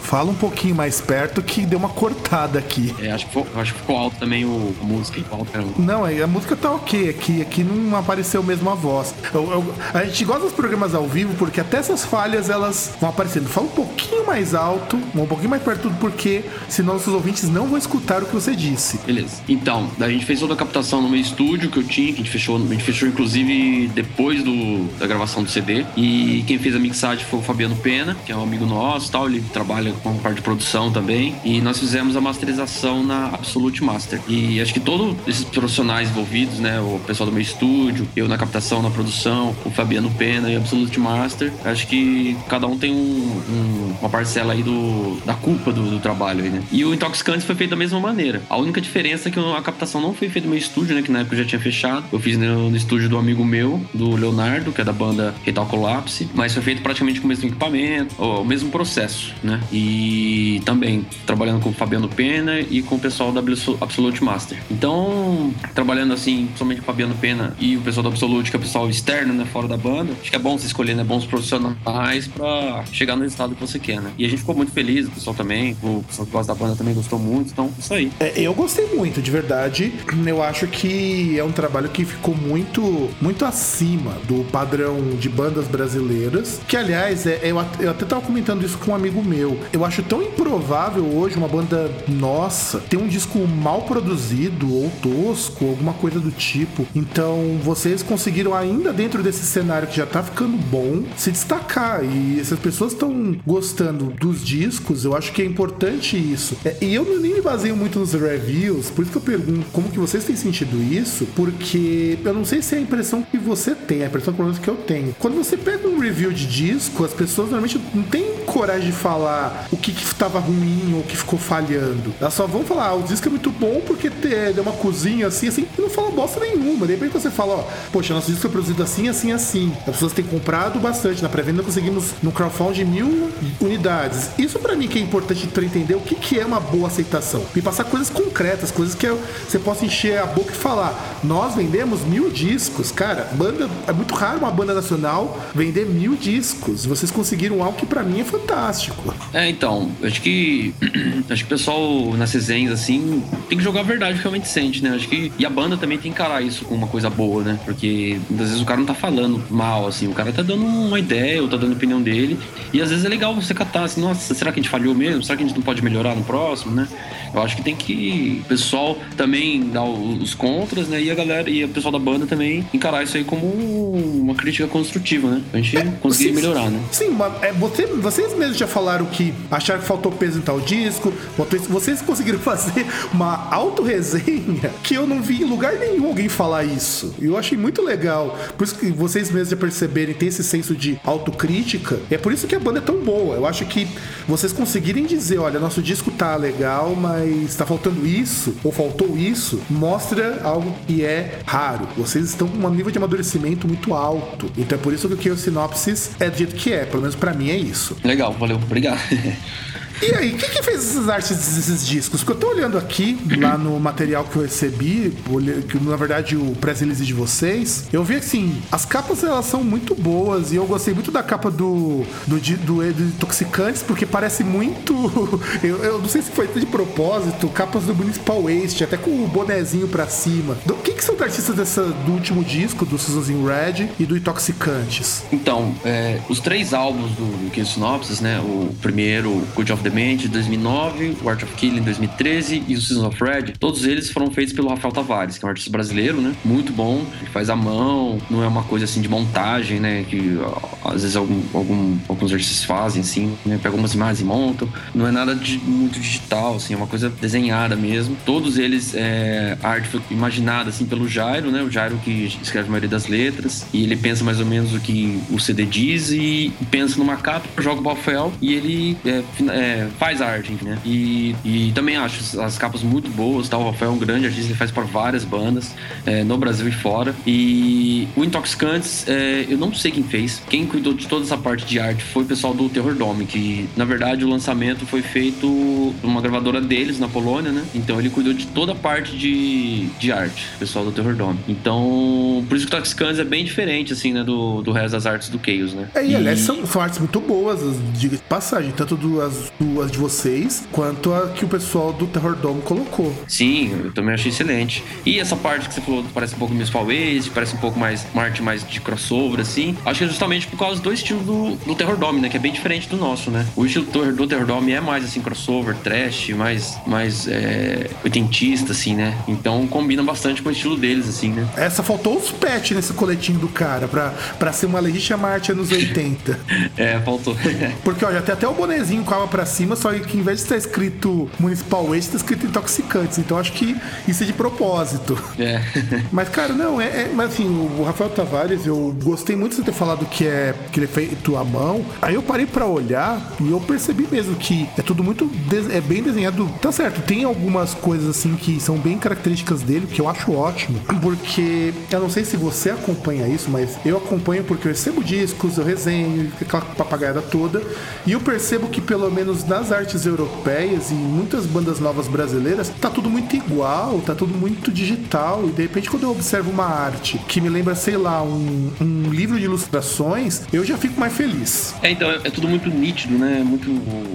Fala um pouquinho mais perto que deu uma cortada aqui. É, acho que, foi, acho que ficou alto também o, a música. Não, a música tá ok aqui. Aqui não apareceu mesmo a voz. Eu, eu, a gente gosta dos programas ao vivo porque até essas falhas elas vão aparecendo. Fala um pouquinho mais alto, um pouquinho mais perto, porque senão nossos ouvintes não vão escutar o que você disse. Beleza. Então, a gente fez toda a captação no meu estúdio que eu tinha, que a gente fechou, a gente fechou inclusive depois do, da gravação do CD. E quem fez a mixagem foi o Fabiano Pena, que é um amigo nosso, tal, ele trabalha com parte de produção também. E nós fizemos a masterização na Absolute Master. E acho que todos esses profissionais envolvidos, né, o pessoal do meu estúdio, eu na captação na produção, o Fabiano Pena e Absolute Master. Acho que cada um tem um, um, uma parcela aí do, da culpa do, do trabalho aí, né? E o Intoxicantes foi feito da mesma maneira. A única diferença é que a captação não foi feita no meu estúdio, né? Que na época já tinha fechado. Eu fiz no, no estúdio do amigo meu, do Leonardo, que é da banda Retal Collapse. Mas foi feito praticamente com o mesmo equipamento, o mesmo processo, né? E também trabalhando com o Fabiano Pena e com o pessoal da Absolute Master. Então, trabalhando assim, somente com o Fabiano Pena e o pessoal da Absolute, que é o pessoal externo, né? Fora da banda. Acho que é bom você escolher, né? Bons profissionais pra chegar no resultado que você quer, né? E a gente ficou muito feliz, o pessoal também, o pessoal que gosta da banda também gostou muito, então isso aí. É, eu gostei muito, de verdade. Eu acho que é um trabalho que ficou muito, muito acima do padrão de bandas brasileiras. Que, aliás, é, eu, eu até tava comentando isso com um amigo meu. Eu acho tão improvável hoje uma banda nossa ter um disco mal produzido ou tosco, alguma coisa do tipo. Então, vocês conseguiram ainda dentro desse cenário que já tá ficando bom, se destacar. E essas pessoas estão gostando dos discos, eu acho que é importante isso. É, e eu nem me baseio muito nos reviews, por isso que eu pergunto como que vocês têm sentido isso, porque eu não sei se é a impressão que você tem, a impressão que eu tenho. Quando você pega um review de disco, as pessoas normalmente não têm coragem de falar o que, que tava ruim ou o que ficou falhando. Elas só vão falar, ah, o disco é muito bom porque deu uma cozinha assim, assim, e não fala bosta nenhuma. De repente você fala, ó, poxa, nosso disco foi produzido assim, assim, assim. As pessoas têm comprado bastante. Na pré-venda conseguimos no crowdfunding mil unidades. Isso para mim que é importante para entender o que, que é uma boa aceitação. Me passar coisas concretas, coisas que você possa encher a boca e falar. Nós vendemos mil discos, cara. Banda é muito raro uma banda nacional vender mil discos. Vocês conseguiram algo que para mim é fantástico. É, então, acho que [clears throat] acho que o pessoal nas resenhas assim tem que jogar a verdade que realmente sente, né? Acho que e a banda também tem que encarar isso com uma coisa boa, né? Porque muitas vezes o cara não tá falando mal assim, o cara tá dando uma ideia ou tá dando a opinião dele. E às vezes é legal você catar assim, nossa, será que a gente falhou mesmo? Será que a gente não pode melhorar no próximo, né? Eu acho que tem que o pessoal também dar os contras, né? E a galera e o pessoal da banda também encarar isso aí como uma crítica construtiva, né? Pra gente é, conseguir sim, melhorar, né? Sim, mas é, você, vocês mesmos já falaram que acharam que faltou peso em tal disco. Vocês conseguiram [laughs] fazer uma auto-resenha que eu não vi em lugar nenhum alguém falar isso. Eu achei muito legal. Por isso que vocês mesmos já perceberem, tem esse senso de autocrítica. É por isso que a banda é tão boa. Eu acho que vocês conseguirem dizer, olha, nosso disco tá legal, mas tá faltando isso, ou faltou isso, mostra algo que é raro. Vocês estão com um nível de amadurecimento muito alto. Então é por isso que o Sinopsis é do jeito que é. Pelo menos para mim é isso. Legal, valeu, obrigado. [laughs] E aí, quem que fez essas artes desses discos? Porque eu tô olhando aqui, lá no material que eu recebi, que na verdade o press release de vocês, eu vi assim, as capas elas são muito boas e eu gostei muito da capa do do, do, do Intoxicantes, porque parece muito. [laughs] Eu, eu, não sei se foi de propósito, capas do Municipal Waste, até com o bonezinho pra cima. Do, quem que são os artistas dessa, do último disco, do Seasons in Red e do Intoxicantes? Então, é, os três álbuns do, do Kill né? O primeiro, Good of The de 2009, o Art of Killing, 2013 e o Season of Red, todos eles foram feitos pelo Rafael Tavares, que é um artista brasileiro, né? Muito bom, ele faz à mão, não é uma coisa assim de montagem, né? Que às vezes algum, algum, alguns artistas fazem, assim, né? Pegam umas imagens e montam. Não é nada de, muito digital, assim, é uma coisa desenhada mesmo. Todos eles, é, a arte foi imaginada, assim, pelo Jairo, né? O Jairo que escreve a maioria das letras, e ele pensa mais ou menos o que o CD diz e pensa numa capa, joga o papel e ele é, é faz arte, né? E, e também acho as capas muito boas, tá? O Rafael é um grande artista, ele faz para várias bandas, é, no Brasil e fora. E o Intoxicantes, é, eu não sei quem fez. Quem cuidou de toda essa parte de arte foi o pessoal do Terror Dome, que na verdade o lançamento foi feito numa gravadora deles na Polônia, né? Então ele cuidou de toda a parte de, de arte, o pessoal do Terror Dome. Então, por isso que o Intoxicantes é bem diferente, assim, né? Do, do resto das artes do Chaos, né? É, e, e... aliás, são, são artes muito boas, diga de passagem, tanto do, as, do as de vocês, quanto a que o pessoal do Terror Dome colocou. Sim, eu também achei excelente. E essa parte que você falou parece um pouco Musical Waste, parece um pouco mais uma arte mais de crossover, assim. Acho que é justamente por causa do estilo do, do Terror Dome, né? Que é bem diferente do nosso, né? O estilo do, do Terror Dome é mais assim, crossover, trash, mais, mais é, oitentista, assim, né? Então combina bastante com o estilo deles, assim, né? Essa faltou os pets nesse coletinho do cara, pra, pra ser uma legítima arte anos 80. [laughs] é, faltou. Porque, olha, tem até o bonezinho com a pra cima, só que em vez de estar escrito Municipal Waste, tá escrito intoxicantes. Então acho que isso é de propósito. É. [laughs] mas, cara, não, é, é, Mas assim, o Rafael Tavares, eu gostei muito de você ter falado que é, que ele é feito à mão. Aí eu parei para olhar e eu percebi mesmo que é tudo muito. é bem desenhado. Tá certo, tem algumas coisas assim que são bem características dele, que eu acho ótimo. Porque eu não sei se você acompanha isso, mas eu acompanho porque eu recebo discos, eu resenho, aquela papagaiada toda. E eu percebo que, pelo menos nas artes europeias e muitas bandas novas brasileiras, tá tudo muito igual, tá tudo muito digital. E de repente, quando eu observo uma arte que me lembra, sei lá, um, um livro de ilustrações, eu já fico mais feliz. É, então, é tudo muito nítido, né? Muito.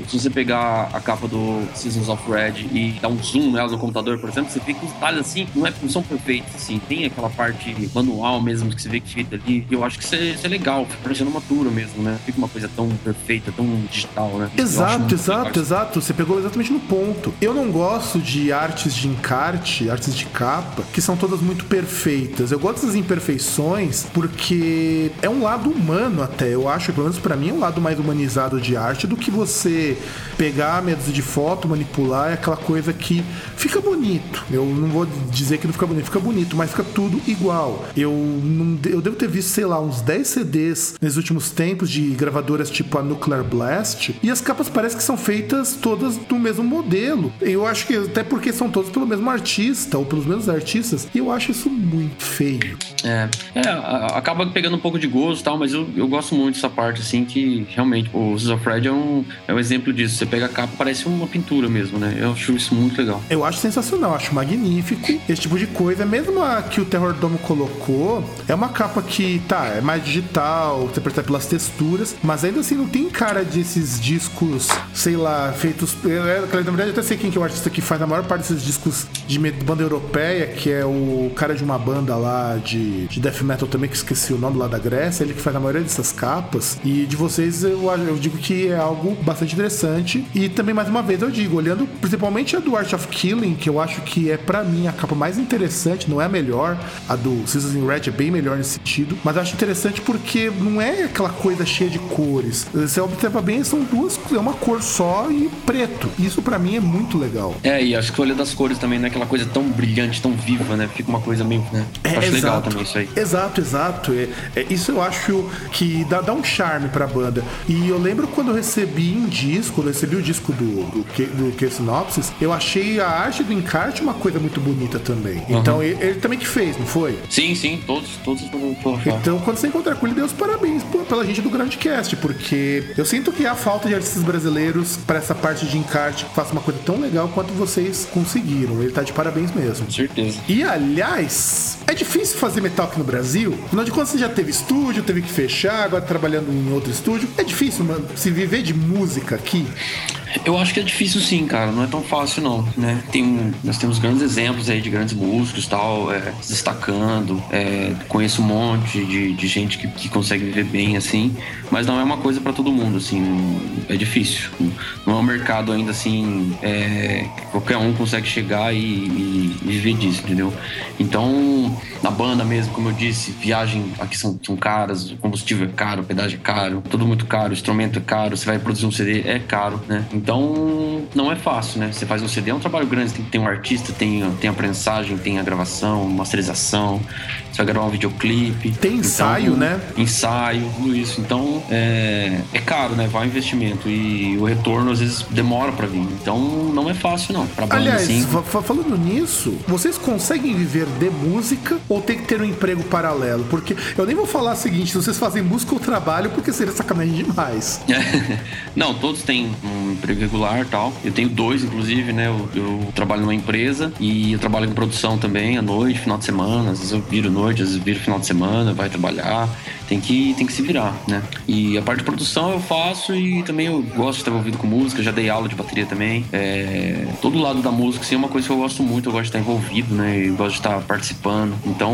Se você pegar a capa do Seasons of Red e dar um zoom nela no computador, por exemplo, você vê que os detalhes assim não, é, não são perfeitos, assim. Tem aquela parte manual mesmo que você vê que feita ali. E eu acho que isso é, isso é legal, fica parecendo uma mesmo, né? Fica uma coisa tão perfeita, tão digital, né? Exato, exato, exato. Você pegou exatamente no ponto. Eu não gosto de artes de encarte, artes de capa, que são todas muito perfeitas. Eu gosto das imperfeições porque é um lado humano até. Eu acho, pelo menos para mim, é um lado mais humanizado de arte do que você pegar métodos de foto, manipular, é aquela coisa que fica bonito. Eu não vou dizer que não fica bonito, fica bonito, mas fica tudo igual. Eu, não, eu devo ter visto, sei lá, uns 10 CDs nos últimos tempos de gravadoras tipo a Nuclear Blast, e as capas parecem que são feitas todas do mesmo modelo. Eu acho que até porque são todas pelo mesmo artista, ou pelos mesmos artistas, e eu acho isso muito feio. É, é acaba pegando um pouco de gosto e tal, mas eu, eu gosto muito dessa parte, assim, que realmente o Fred é um, é um exemplo disso. Você pega a capa, parece uma pintura mesmo, né? Eu acho isso muito legal. Eu acho sensacional, acho magnífico esse tipo de coisa. Mesmo a que o Terror Dome colocou, é uma capa que, tá, é mais digital, você percebe pelas texturas, mas ainda assim não tem cara desses discos, sei lá, feitos. Na verdade, eu até sei quem que é o artista que faz a maior parte desses discos de banda europeia, que é o cara de uma banda lá de, de death metal também, que esqueci o nome lá da Grécia, ele que faz a maioria dessas capas. E de vocês, eu, eu digo que é algo bastante interessante. E também, mais uma vez, eu digo, olhando principalmente a do Art of Killing, que eu acho que é para mim a capa mais interessante, não é a melhor, a do Seasons in Red é bem melhor nesse sentido, mas eu acho interessante porque não é aquela coisa cheia de cores. Você observa bem, são duas, é uma cor só e preto. Isso para mim é muito legal. É, e a escolha das cores também não é aquela coisa tão brilhante, tão viva, né? Fica uma coisa meio. Né? É, acho exato, legal também isso aí. Exato, exato. É, é, isso eu acho que dá, dá um charme pra banda. E eu lembro quando eu recebi um disco, quando eu recebi o disco do, do, do, do Synopsis, eu achei a arte do encarte uma coisa muito bonita também. Uhum. Então ele, ele, também que fez, não foi? Sim, sim, todos, todos Então quando você encontrar com ele, dê os parabéns pô, pela gente do Grandcast, porque eu sinto que a falta de artistas brasileiros para essa parte de encarte faça uma coisa tão legal quanto vocês conseguiram. Ele tá de parabéns mesmo. Com certeza. E aliás, é difícil fazer metal aqui no Brasil. Afinal de contas, você já teve estúdio, teve que fechar, agora trabalhando em outro estúdio. É difícil, mano, se viver de música aqui. Eu acho que é difícil sim, cara. Não é tão fácil não, né? Tem, nós temos grandes exemplos aí de grandes músicos tal, é, se destacando. É, conheço um monte de, de gente que, que consegue viver bem assim, mas não é uma coisa para todo mundo, assim. É difícil. Não é um mercado ainda assim é, qualquer um consegue chegar e, e, e, viver disso, entendeu? Então, na banda mesmo, como eu disse, viagem aqui são, são caras, combustível é caro, pedágio é caro, tudo muito caro, instrumento é caro, você vai produzir um CD é caro, né? Então, não é fácil, né? Você faz um CD, é um trabalho grande, tem que ter um artista, tem, tem a prensagem, tem a gravação, masterização, você vai gravar um videoclipe. Tem ensaio, então, né? Ensaio, tudo isso. Então, é, é caro, né? Vai o investimento e o retorno às vezes demora para vir. Então, não é fácil, não. Pra banda, Aliás, assim. falando nisso, vocês conseguem viver de música ou tem que ter um emprego paralelo? Porque eu nem vou falar o seguinte, se vocês fazem música ou trabalho, porque seria sacanagem demais. [laughs] não, todos têm um emprego regular tal. Eu tenho dois, inclusive, né? Eu, eu, trabalho numa empresa e eu trabalho com produção também, à noite, final de semana. Às vezes eu viro noite, às vezes viro final de semana, vai trabalhar tem que, tem que se virar, né? E a parte de produção eu faço e também eu gosto de estar envolvido com música, já dei aula de bateria também. É, todo lado da música, assim, é uma coisa que eu gosto muito, eu gosto de estar envolvido, né? Eu gosto de estar participando. Então,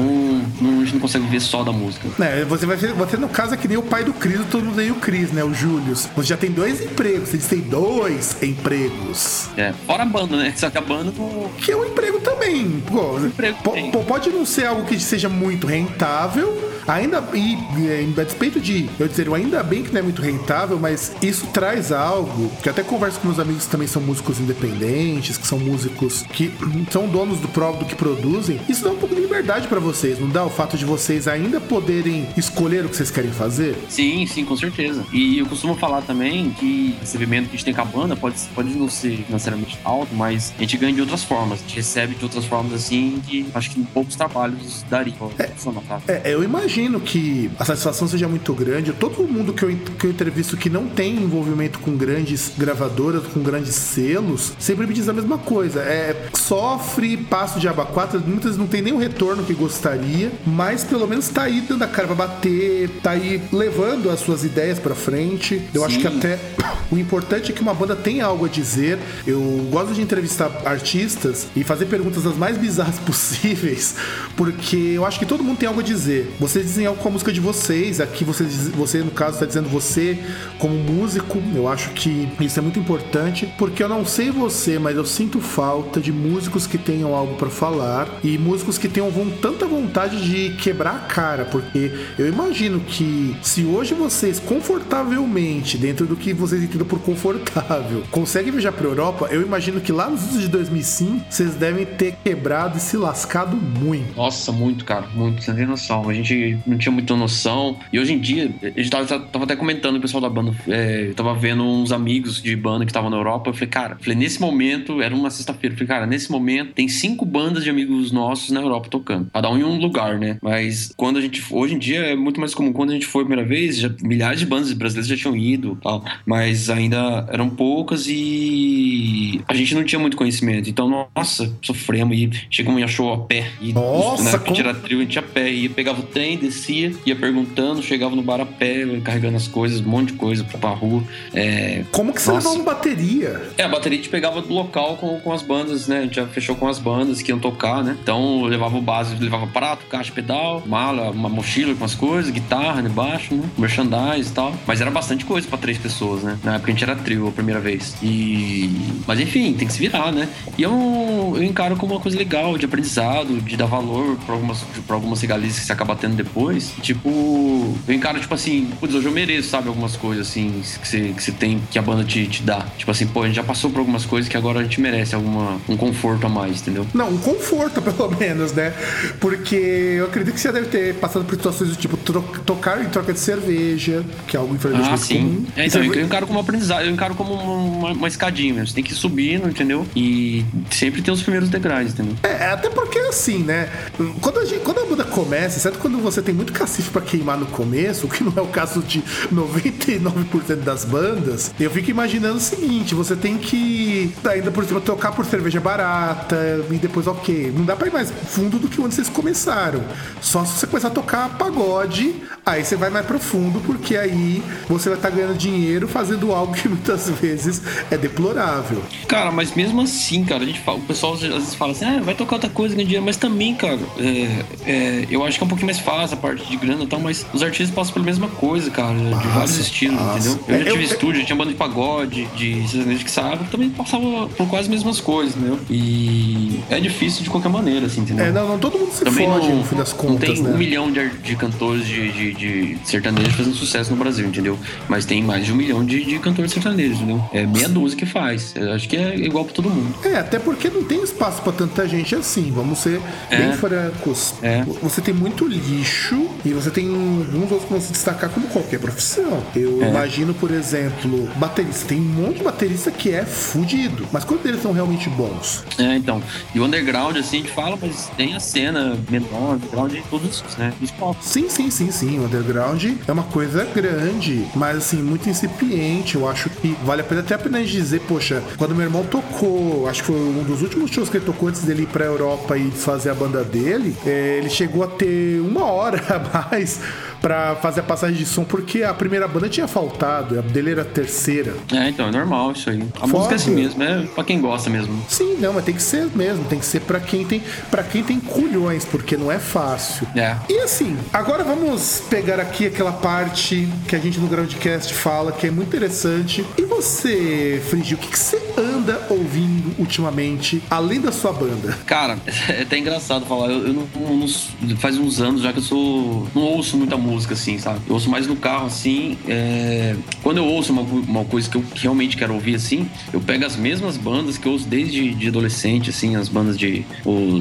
não, a gente não consegue viver só da música. É, você vai ver, você no caso é que nem o pai do Cris, todo mundo aí o Cris, né? O Júlio. Você já tem dois empregos, você tem dois empregos. É, fora a banda, né? Só que a banda. Que é um emprego também. Pô, emprego pode não ser algo que seja muito rentável, ainda e, e a despeito de eu dizer, ainda bem que não é muito rentável, mas isso traz algo que até converso com meus amigos que também são músicos independentes, que são músicos que [clears throat] são donos do próprio do que produzem. Isso dá um pouco de liberdade para vocês, não dá o fato de vocês ainda poderem escolher o que vocês querem fazer? Sim, sim, com certeza. E eu costumo falar também que o recebimento que a gente tem com a banda pode, pode não ser financeiramente alto, mas a gente ganha de outras formas. A gente recebe de outras formas assim que acho que poucos trabalhos daria. É, é, eu imagino que a satisfação seja muito grande. Todo mundo que eu, que eu entrevisto que não tem envolvimento com grandes gravadoras, com grandes selos, sempre me diz a mesma coisa. É, sofre, passo de aba 4, muitas não tem nem o retorno que gostaria, mas pelo menos tá aí dando a cara pra bater, tá aí levando as suas ideias para frente. Eu Sim. acho que até [coughs] o importante é que uma banda tenha algo a dizer. Eu gosto de entrevistar artistas e fazer perguntas as mais bizarras [laughs] possíveis, porque eu acho que todo mundo tem algo a dizer. Vocês algo com a música de vocês, aqui você, você no caso, está dizendo você como músico. Eu acho que isso é muito importante, porque eu não sei você, mas eu sinto falta de músicos que tenham algo para falar e músicos que tenham tanta vontade de quebrar a cara, porque eu imagino que se hoje vocês confortavelmente, dentro do que vocês entendem por confortável, [laughs] conseguem viajar para Europa, eu imagino que lá nos anos de 2005 vocês devem ter quebrado e se lascado muito. Nossa, muito, cara, muito, sem noção. A gente não tinha muita noção. E hoje em dia, a gente tava, tava até comentando o pessoal da banda, é, eu tava vendo uns amigos de banda que estavam na Europa. Eu falei, cara, falei, nesse momento, era uma sexta-feira, eu falei, cara, nesse momento tem cinco bandas de amigos nossos na Europa tocando. Cada um em um lugar, né? Mas quando a gente. Hoje em dia é muito mais comum. Quando a gente foi a primeira vez, já, milhares de bandas brasileiras já tinham ido tal. Mas ainda eram poucas e a gente não tinha muito conhecimento. Então, nossa, sofremos e chegamos e achou a pé. E, nossa, né, como... tirar trio, a gente a pé. Ia, pegava o trem, descia, ia perguntando, chegava no bar a pé, carregando as coisas, um monte de coisa pra, rua. É... Como que você nossa. levava bateria? É, a bateria a gente pegava do local com, com as bandas, né? A gente já fechou com as bandas que iam tocar, né? Então levava o básico, levava prato, caixa, pedal, mala, uma mochila com as coisas, guitarra, né, baixo, né? Merchandise e tal. Mas era bastante coisa pra três pessoas, né? Na época a gente era trio a primeira vez. E. Mas enfim, tem que se virar, né? E eu, eu encaro como uma coisa legal, de aprendizado, de dar valor pra algumas, pra algumas regalias que você acaba tendo depois. Tipo, eu encaro, tipo assim, putz, hoje eu mereço, sabe, algumas coisas assim que você, que você tem, que a banda te, te dá. Tipo assim, pô, a gente já passou por algumas coisas que agora a gente merece alguma, um conforto a mais, entendeu? Não, um conforto, [laughs] pelo menos, né? Porque eu acredito que você deve ter passado por situações do tipo tocar em troca de cerveja, que é algo infelizmente ah, sim. comum. É, então, eu encaro como aprendizado, eu encaro como uma, uma escadinha mesmo. Você tem que ir subindo, entendeu? E sempre tem os primeiros degraus, entendeu? É, até porque assim, né? Quando a, gente, quando a banda começa, certo? Quando você tem muito cacife para queimar no começo, o que não é o caso de 99% das bandas, eu fico imaginando o seguinte: você tem que ainda por cima tocar por cerveja barata e depois, ok. Não dá pra ir mais fundo do que onde vocês começaram. Só se você começar a tocar pagode, aí você vai mais profundo, porque aí você vai estar tá ganhando dinheiro fazendo algo que muitas vezes é deplorável. Cara, mas mesmo assim, cara, a gente fala, o pessoal às vezes fala assim, ah, vai tocar outra coisa, ganhar dinheiro, mas também, cara, é, é, eu acho que é um pouquinho mais fácil a parte de grana e tal, mas os artistas passam pela mesma coisa, cara, passa, de vários estilos, passa. entendeu? Eu já tive eu, estúdio, eu... tinha banda de pagode, de sertanejo que sabe, também passava por quase as mesmas coisas, entendeu? E é difícil de qualquer maneira, assim, entendeu? É, não, não todo mundo se também fode, não, no fim das contas, Não tem né? um milhão de, de cantores de, de, de sertanejos fazendo sucesso no Brasil, entendeu? Mas tem mais de um milhão de, de cantores sertanejos, entendeu? É meia dúzia que faz. Eu acho que é igual pra todo mundo. É, até porque não tem espaço pra tanta gente assim, vamos ser é. bem francos. É. Você tem muito lixo e você tem alguns outros que vão se destacar como qualquer profissão. Eu é. imagino, por exemplo, baterista. Tem um monte de baterista que é fudido, mas quantos deles são realmente bons? É, então. E o underground, assim, a gente fala, mas tem a cena menor, underground de todos, né? Sim, sim, sim, sim. O underground é uma coisa grande, mas assim, muito incipiente. Eu acho que vale a pena até a pena dizer, poxa, quando meu irmão tocou, acho que foi um dos últimos shows que ele tocou antes dele ir pra Europa e fazer a banda dele, é, ele chegou a ter uma hora a mais para fazer a passagem de som, porque a primeira banda tinha faltado, a dele era a terceira. É, então, é normal isso aí. A Foda. música é assim mesmo, é pra quem gosta mesmo. Sim, não, mas tem que ser mesmo, tem que ser para quem tem para quem tem culhões, porque não é fácil. É. E assim, agora vamos pegar aqui aquela parte que a gente no Groundcast fala, que é muito interessante. E você, Frigio, o que, que você anda anda ouvindo ultimamente, além da sua banda? Cara, [laughs] é até engraçado falar. Eu, eu não, não, Faz uns anos já que eu sou. Não ouço muita música, assim, sabe? Eu ouço mais no carro, assim. É... Quando eu ouço uma, uma coisa que eu realmente quero ouvir, assim, eu pego as mesmas bandas que eu ouço desde de adolescente, assim, as bandas de,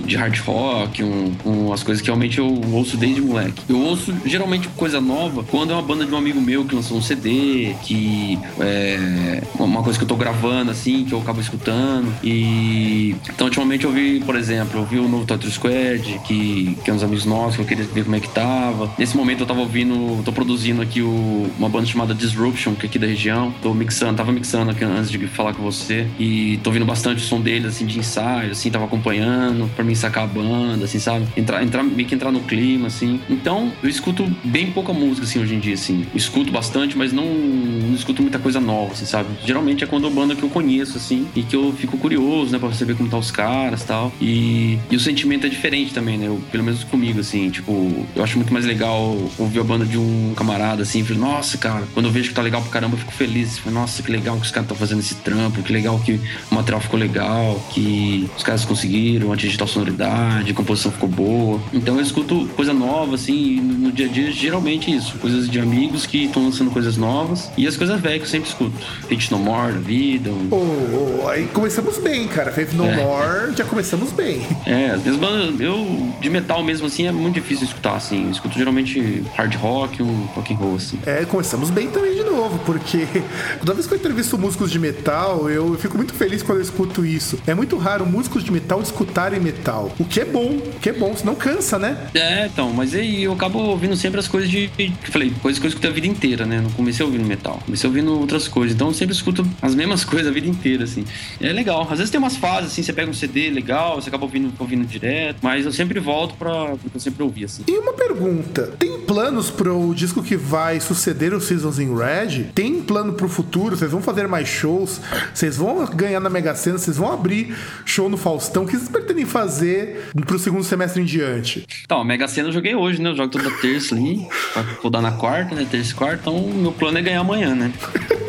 de hard rock, um, um, as coisas que realmente eu ouço desde moleque. Eu ouço geralmente coisa nova quando é uma banda de um amigo meu que lançou um CD, que é uma coisa que eu tô gravando, assim, que eu acabo escutando. E então, ultimamente eu vi, por exemplo, eu vi o novo Tattoo Squad, que, que é uns amigos nossos, que eu queria ver como é que tava. Nesse momento eu tava ouvindo, tô produzindo aqui o, uma banda chamada Disruption, que é aqui da região. Tô mixando, tava mixando aqui antes de falar com você. E tô ouvindo bastante o som deles, assim, de ensaio, assim, tava acompanhando, pra mim sacar a banda, assim, sabe? Entrar, entrar, meio que entrar no clima, assim. Então, eu escuto bem pouca música, assim, hoje em dia, assim. Escuto bastante, mas não, não escuto muita coisa nova, assim, sabe? Geralmente é quando a banda que eu conheço, assim, e que eu fico curioso, né, pra saber como tá os caras e tal. E, e o sentimento é diferente também, né? Eu, pelo menos comigo, assim, tipo, eu acho muito mais legal ouvir a banda de um camarada, assim, falei, nossa, cara, quando eu vejo que tá legal pra caramba, eu fico feliz. Falei, nossa, que legal que os caras estão fazendo esse trampo, que legal que o material ficou legal, que os caras conseguiram, a digital sonoridade, a composição ficou boa. Então eu escuto coisa nova, assim, no dia a dia, geralmente isso, coisas de amigos que estão lançando coisas novas e as coisas velhas que eu sempre escuto. Hate No More da vida. Um... Oh, oh, aí começamos bem, cara. Faith No é. More, já começamos bem. É, as bandas, eu de metal mesmo assim é muito difícil escutar, assim. Eu escuto geralmente hard rock, um rock and roll, assim. É, começamos bem também de novo, porque [laughs] toda vez que eu entrevisto músicos de metal, eu, eu fico muito feliz quando eu escuto isso. É muito raro músicos de metal escutarem metal. O que é bom, o que é bom, senão cansa, né? É, então, mas aí eu acabo ouvindo sempre as coisas de. Falei, coisas que eu escutei a vida inteira, né? Não comecei ouvindo metal, comecei ouvindo outras coisas. Então eu sempre escuto as mesmas [laughs] coisas a vida inteira, assim. É legal. Às vezes tem umas fases, assim, você pega um CD legal, você acaba ouvindo, ouvindo direto, mas eu sempre volto pra o que eu sempre ouvi, assim. E uma pergunta: tem planos pro disco que vai suceder o Seasons in Red? Tem plano pro futuro? Vocês vão fazer mais shows? Vocês vão ganhar na Mega Sena? Vocês vão abrir show no Faustão? O que vocês pretendem fazer pro segundo semestre em diante? Então, a Mega Sena eu joguei hoje, né? Eu jogo toda terça ali, pra rodar na quarta, né? Terça e quarta. Então, meu plano é ganhar amanhã, né? [laughs]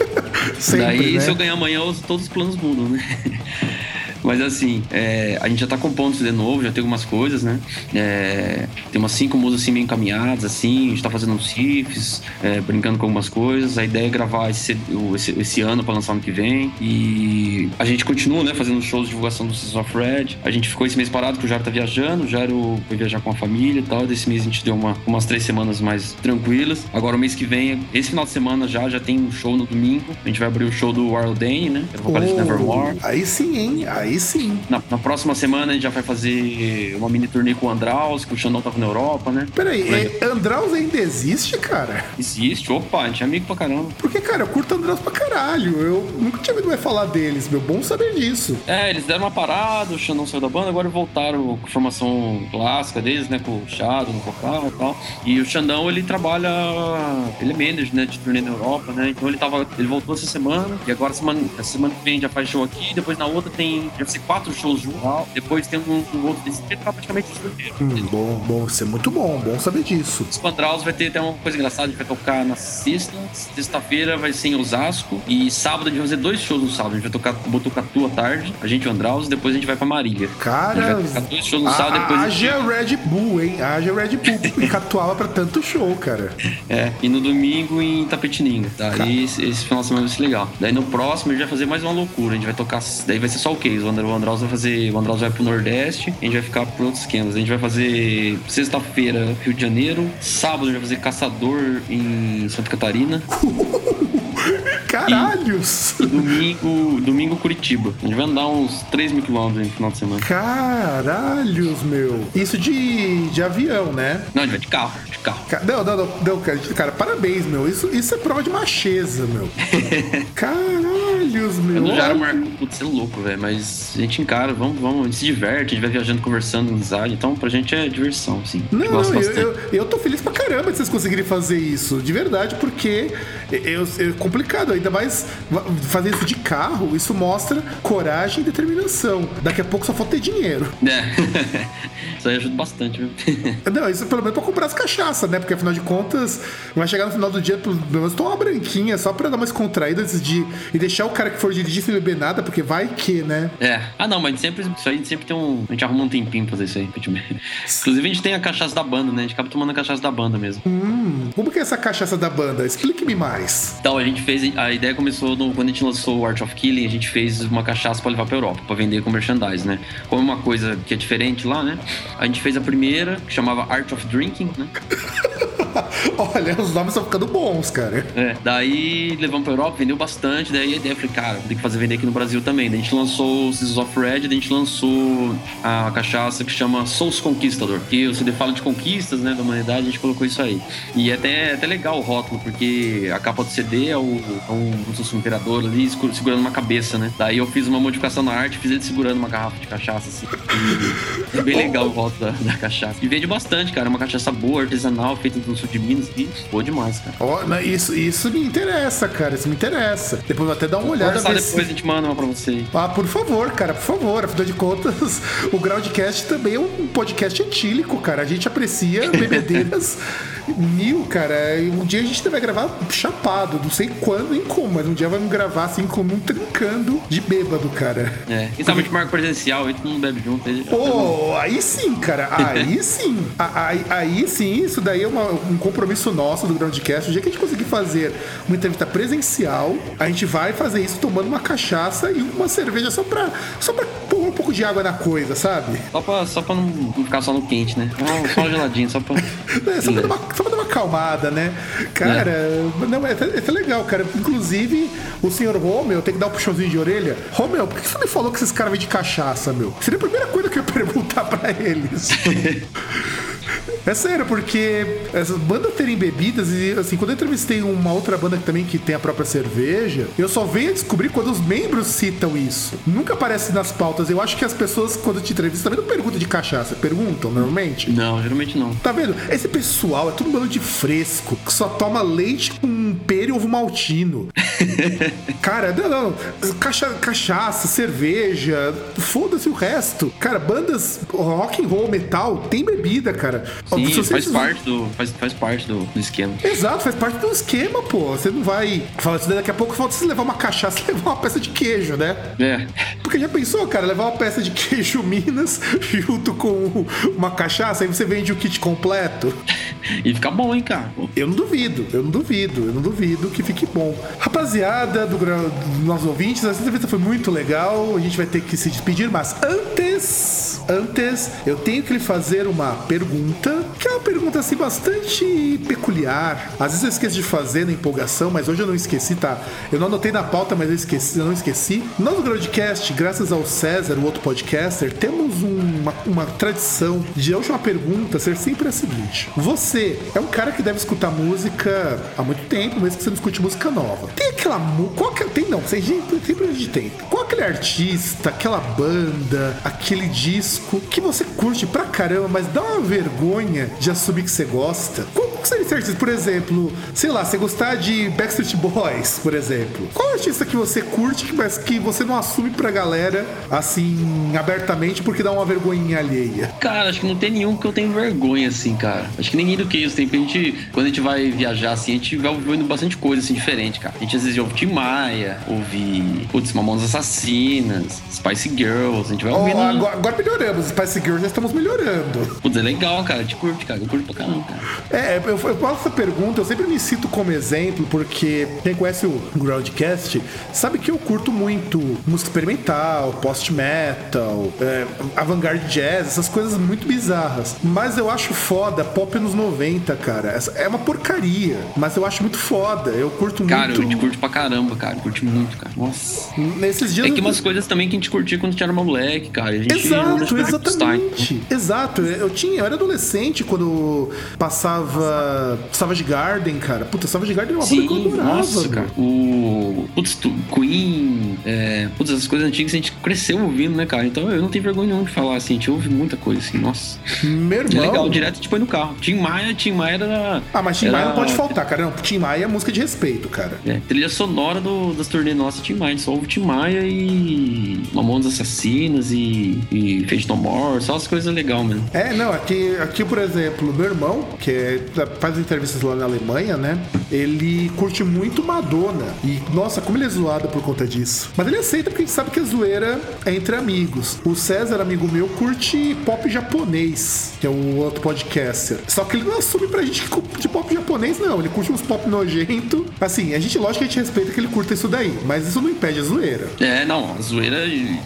Sempre, Daí, né? se eu ganhar amanhã, todos os planos mudam, né? [laughs] Mas assim, é, a gente já tá compondo de novo, já tem algumas coisas, né? É, tem umas cinco músicas assim meio encaminhadas, assim, a gente tá fazendo uns riffs, é, brincando com algumas coisas. A ideia é gravar esse, esse, esse ano para lançar ano que vem. E a gente continua, né, fazendo shows de divulgação do Season of Red. A gente ficou esse mês parado, que o Jairo tá viajando, o Jairo foi viajar com a família e tal. Desse mês a gente deu uma, umas três semanas mais tranquilas. Agora o mês que vem, esse final de semana já, já tem um show no domingo. A gente vai abrir o show do Wild Dane, né? Que é o vocalista oh, Nevermore. Aí sim, hein? Aí sim. Na, na, próxima semana a gente já vai fazer uma mini turnê com o Andraus, que o Xandão tava na Europa, né? Peraí, é, Andraus ainda existe, cara? Existe, opa, a gente é amigo pra caramba. Porque, cara, eu curto Andraus pra caralho. Eu nunca tinha ouvido mais falar deles, meu. Bom saber disso. É, eles deram uma parada, o Xandão saiu da banda, agora voltaram com a formação clássica deles, né? Com o Shadow no vocal e tal. E o Xandão, ele trabalha. Ele é manager, né? De turnê na Europa, né? Então ele tava. Ele voltou essa semana, e agora semana, essa semana que vem já faz show aqui, depois na outra tem. Vai ser quatro shows juntos. Depois tem um, um outro desse tá praticamente o hum, Bom, bom, isso é muito bom, bom saber disso. Spandraus vai ter até uma coisa engraçada, a gente vai tocar na sexta, sexta-feira vai ser em Osasco e sábado a gente vai fazer dois shows no sábado. A gente vai tocar Botucatu à tarde, a gente o Andraus, depois a gente vai pra Marília. Cara, vai tocar dois shows no sábado, depois haja gente... Red Bull, hein? Haja Red Bull e Catuaba pra tanto show, cara. [laughs] É, e no domingo em Tapetininga. Daí esse, esse final de semana vai ser legal. Daí no próximo a gente vai fazer mais uma loucura. A gente vai tocar. Daí vai ser só o case. O Andraus vai fazer. O Andraus vai pro Nordeste, a gente vai ficar por outros esquemas. A gente vai fazer sexta-feira Rio de Janeiro, sábado a gente vai fazer Caçador em Santa Catarina. [laughs] [laughs] Caralhos! E, domingo, domingo Curitiba. A gente vai andar uns 3 mil quilômetros no final de semana. Caralhos, meu. Isso de, de avião, né? Não, a gente vai de carro, de carro. Não, não, não, não cara, cara, parabéns, meu. Isso, isso é prova de macheza, meu. [laughs] Caralhos, meu. Eu não já marco, putz, é louco, velho. Mas a gente encara, vamos, vamos, a gente se diverte, a gente vai viajando, conversando, amizade. Então, pra gente é diversão, assim. Não, eu, eu, eu, tô feliz pra caramba de vocês conseguirem fazer isso. De verdade, porque eu, é complicado, ainda mais fazer isso de carro, isso mostra coragem e determinação. Daqui a pouco só falta ter dinheiro. É. [laughs] isso aí ajuda bastante, viu? [laughs] Não, isso pelo menos pra comprar as cachaças, né? Porque afinal de contas, vai chegar no final do dia, pelo menos tomar uma branquinha só pra dar uma descontraída antes de e deixar o cara que for dirigir sem beber nada, porque vai que, né? É. Ah, não, mas sempre, isso aí a gente sempre tem um. A gente arruma um tempinho pra fazer isso aí. Inclusive, a gente tem a cachaça da banda, né? A gente acaba tomando a cachaça da banda mesmo. Hum, como que é essa cachaça da banda? Explique-me mais. Então, a gente fez. A ideia começou no, quando a gente lançou o Art of Killing, a gente fez uma cachaça pra levar pra Europa, pra vender com merchandise, né? Como é uma coisa que é diferente lá, né? A gente fez a primeira, que chamava Art of Drinking, né? [laughs] Olha, os nomes estão ficando bons, cara. É, daí levamos pra Europa, vendeu bastante. Daí a ideia foi, cara, tem que fazer vender aqui no Brasil também. Daí a gente lançou o Seasons of Red, daí a gente lançou a cachaça que chama Souls Conquistador. Que o CD fala de conquistas, né, da humanidade, a gente colocou isso aí. E é até, até legal o rótulo, porque a capa do CD é, o, é um, um imperador ali segurando uma cabeça, né? Daí eu fiz uma modificação na arte, fiz ele segurando uma garrafa de cachaça, assim. E é bem legal o rótulo da, da cachaça. E vende bastante, cara. É uma cachaça boa, artesanal, feita no sul de Minas. E boa demais, cara. Oh, isso, isso me interessa, cara. Isso me interessa. Depois vou até dar uma olhada. Depois se... a gente manda uma pra você. Ah, por favor, cara, por favor. Afinal de contas, [laughs] o Groundcast também é um podcast etílico, cara. A gente aprecia [laughs] bebedeiras mil, cara. Um dia a gente vai gravar chapado, não sei quando nem como, mas um dia vamos gravar assim como um trincando de bêbado, cara. É, e sabe de marco presencial, aí todo mundo bebe junto. Aí, Pô, aí sim, cara. Aí [laughs] sim. Aí, aí sim, isso daí é uma, um compromisso nosso do Groundcast. O dia que a gente conseguir fazer uma entrevista presencial, a gente vai fazer isso tomando uma cachaça e uma cerveja só pra, só pra um pouco de água na coisa, sabe? Só pra, só pra não ficar só no quente, né? Só geladinho, só pra. [laughs] É, só pra, dar uma, só pra dar uma acalmada, né? Cara, é. não, é, é, legal, cara. Inclusive, o senhor Romeu tem que dar um puxãozinho de orelha. Romeu, por que você me falou que esses caras vêm de cachaça, meu? Seria a primeira coisa que eu ia [laughs] perguntar pra eles. [laughs] É sério, porque essas bandas terem bebidas, e assim, quando eu entrevistei uma outra banda que também que tem a própria cerveja, eu só venho a descobrir quando os membros citam isso. Nunca aparece nas pautas. Eu acho que as pessoas, quando te entrevistam, também não perguntam de cachaça. Perguntam, normalmente? Não, geralmente não. Tá vendo? Esse pessoal é tudo um bando de fresco, que só toma leite com ovo maltino. [laughs] Cara, não, não. Cacha, cachaça, cerveja, foda-se o resto. Cara, bandas rock and roll, metal, tem bebida, cara. Sim, faz parte, do, faz, faz parte do, do, esquema. Exato, faz parte do esquema, pô. Você não vai falar daqui a pouco falta você levar uma cachaça e [laughs] levar uma peça de queijo, né? É. Porque já pensou, cara, levar uma peça de queijo Minas [laughs] junto com uma cachaça, aí você vende o kit completo. E fica bom, hein, cara? Eu não duvido, eu não duvido, eu não duvido que fique bom. Rapaziada do, do nossos ouvintes, essa entrevista foi muito legal. A gente vai ter que se despedir, mas antes, antes, eu tenho que lhe fazer uma pergunta, que é uma pergunta assim bastante peculiar. Às vezes eu esqueço de fazer na empolgação, mas hoje eu não esqueci, tá? Eu não anotei na pauta, mas eu esqueci, eu não esqueci. Nós no Groundcast, graças ao César, o outro podcaster, temos uma, uma tradição de a última pergunta ser sempre a seguinte: Você é um cara que deve escutar música há muito tempo, mesmo que você não escute música nova. Tem aquela. Qual que, tem não, você sempre de tempo. Qual aquele artista, aquela banda, aquele disco que você curte pra caramba, mas dá uma vergonha de assumir que você gosta? Qual Por exemplo, sei lá, você gostar de Backstreet Boys, por exemplo. Qual artista que você curte, mas que você não assume pra galera, assim, abertamente, porque dá uma vergonhinha alheia? Cara, acho que não tem nenhum que eu tenho vergonha, assim, cara. Acho que nem do que isso. Tem, a gente, quando a gente vai viajar, assim, a gente vai ouvindo bastante coisa, assim, diferente, cara. A gente às vezes ouve Tim Maia, ouve, putz, Mamonas Assassinas, Spice Girls, a gente vai ouvindo... Oh, agora, agora melhoramos, Spice Girls já estamos melhorando. Putz, é legal, cara, a gente curte, cara, eu curto pra caramba, cara. É, eu, eu faço essa pergunta, eu sempre me cito como exemplo, porque quem conhece o Groundcast sabe que eu curto muito música experimental, post-metal, é, avant-garde jazz, essas coisas muito bizarras. Mas eu acho foda pop nos 90, cara. É uma porcaria, mas eu acho muito foda. Eu curto cara, muito. Cara, eu curto pra caramba, cara. Curte muito, cara. Nossa. Nesses dias. É que umas coisas também que a gente curtia quando a gente era moleque, cara. A gente Exato, exatamente. Exato. Eu tinha, eu era adolescente quando passava Savage Garden, cara. Puta, Savage Garden é uma Sim, banda que eu adorava. Nossa, cara. O. Putz, Queen. É... Putz, essas coisas antigas a gente cresceu ouvindo, né, cara? Então eu não tenho vergonha nenhuma de falar assim. A gente ouve muita coisa assim. Nossa. Meu irmão. É legal, direto gente põe no carro. Tim Maia, Tim Maia era. Ah, mas Tim era... Maia não pode faltar, cara. Não, Tim Maia é música de respeito, cara. É, trilha sonora do, das turnês nossas, Tim Maia. Só ouve Tim Maia e Mamonas Assassinas e, e Fade No More, só as coisas legais mesmo. É, não, aqui, aqui, por exemplo, meu irmão, que é da faz entrevistas lá na Alemanha, né? Ele curte muito Madonna. E, nossa, como ele é zoado por conta disso. Mas ele aceita porque a gente sabe que a zoeira é entre amigos. O César, amigo meu, curte pop japonês, que é o outro podcaster. Só que ele não assume pra gente que de pop japonês, não. Ele curte uns pop nojento. Assim, a gente, lógico que a gente respeita que ele curta isso daí, mas isso não impede a zoeira. É, não, a zoeira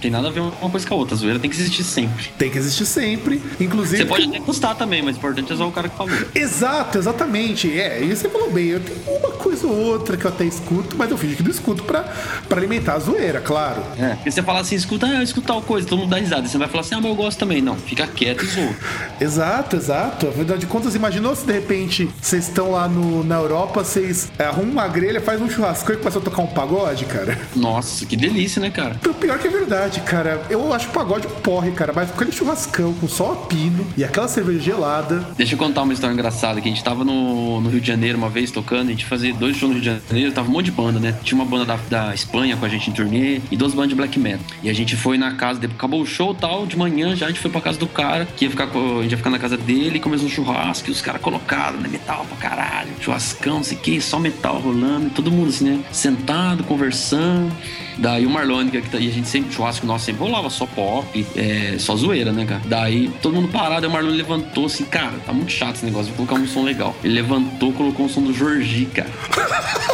tem nada a ver uma coisa com a outra. A zoeira tem que existir sempre. Tem que existir sempre. Inclusive. Você pode até gostar também, mas o importante é zoar o cara que falou. Exato, exatamente. É, e você falou bem, eu tenho uma coisa ou outra que eu até escuto, mas eu fingi que não escuto pra, pra alimentar a zoeira, claro. É, porque você fala assim, escuta, ah, eu escuto tal coisa, todo mundo dá risada. Você vai falar assim, ah, mas eu gosto também. Não, fica quieto e zoa. Exato, exato. Afinal de contas, imaginou se de repente vocês estão lá no, na Europa, vocês é, arrumam uma grelha, faz um churrasco e começa a tocar um pagode, cara? Nossa, que delícia, né, cara? O pior que é verdade, cara. Eu acho o pagode porre, cara, mas com aquele churrascão, com só a pino e aquela cerveja gelada. Deixa eu contar uma história engraçada, que a gente tava no, no Rio de Janeiro uma vez tocando, a gente fazia dois shows no Rio de Janeiro, tava um monte de banda, né? Tinha uma banda da, da Espanha com a gente em turnê e duas bandas de black metal. E a gente foi na casa, depois acabou o show tal, de manhã já a gente foi pra casa do cara, que ia ficar, a gente ia ficar na casa dele, começou um churrasco, e os caras colocaram, né? Metal pra caralho, churrascão, não sei o que, só metal rolando, todo mundo assim, né? Sentado, conversando. Daí o Marlone, que tá, e a gente sempre, churrasco nosso sempre rolava só pop, é, só zoeira, né, cara? Daí todo mundo parado, o Marlone levantou assim, cara, tá muito chato esse negócio, vou colocar um som legal. Ele levantou, colocou um som do Jorgi, cara. [laughs]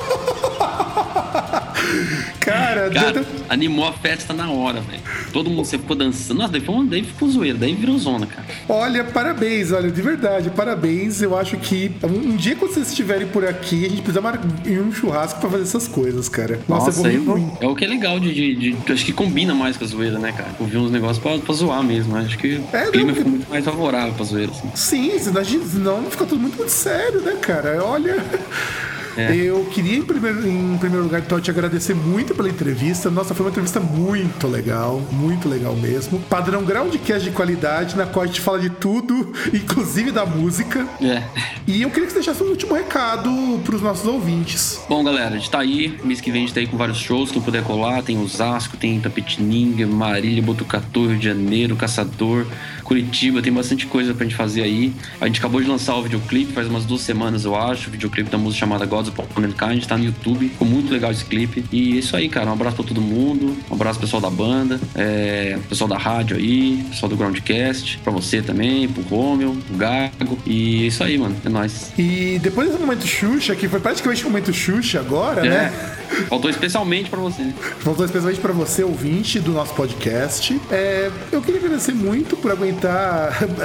Cara, cara animou a festa na hora, velho. Todo mundo você ficou dançando. Nossa, daí, foi uma, daí ficou zoeira, daí virou zona, cara. Olha, parabéns, olha, de verdade, parabéns. Eu acho que um dia quando vocês estiverem por aqui, a gente precisa ir um churrasco pra fazer essas coisas, cara. Nossa, Nossa é, eu, é o que é legal de, de, de, Acho que combina mais com a zoeira, né, cara? Ouvir uns negócios pra, pra zoar mesmo. Né? Acho que é, o clima fica muito mais favorável pra zoeira, assim. Sim, senão fica tudo muito, muito sério, né, cara? Olha. É. Eu queria, em primeiro, em primeiro lugar, então, te agradecer muito pela entrevista. Nossa, foi uma entrevista muito legal, muito legal mesmo. Padrão groundcast de qualidade, na qual a gente fala de tudo, [laughs] inclusive da música. É. E eu queria que você deixasse um último recado pros nossos ouvintes. Bom, galera, a gente tá aí. Mês que vem a gente tá aí com vários shows. Quem puder colar, tem Osasco, tem Tapetininga, Marília, Botucatu, Rio de Janeiro, Caçador. Curitiba, tem bastante coisa pra gente fazer aí. A gente acabou de lançar o videoclipe faz umas duas semanas, eu acho. O videoclipe da música chamada Gods of Mankind, tá no YouTube. Ficou muito legal esse clipe. E é isso aí, cara. Um abraço pra todo mundo. Um abraço pro pessoal da banda, é, pessoal da rádio aí, pessoal do Groundcast, pra você também, pro Romeu, pro Gago. E é isso aí, mano. É nóis. E depois do momento Xuxa, que foi praticamente o momento Xuxa agora, é. né? Faltou especialmente para você. Faltou especialmente para você, ouvinte do nosso podcast. É, eu queria agradecer muito por aguentar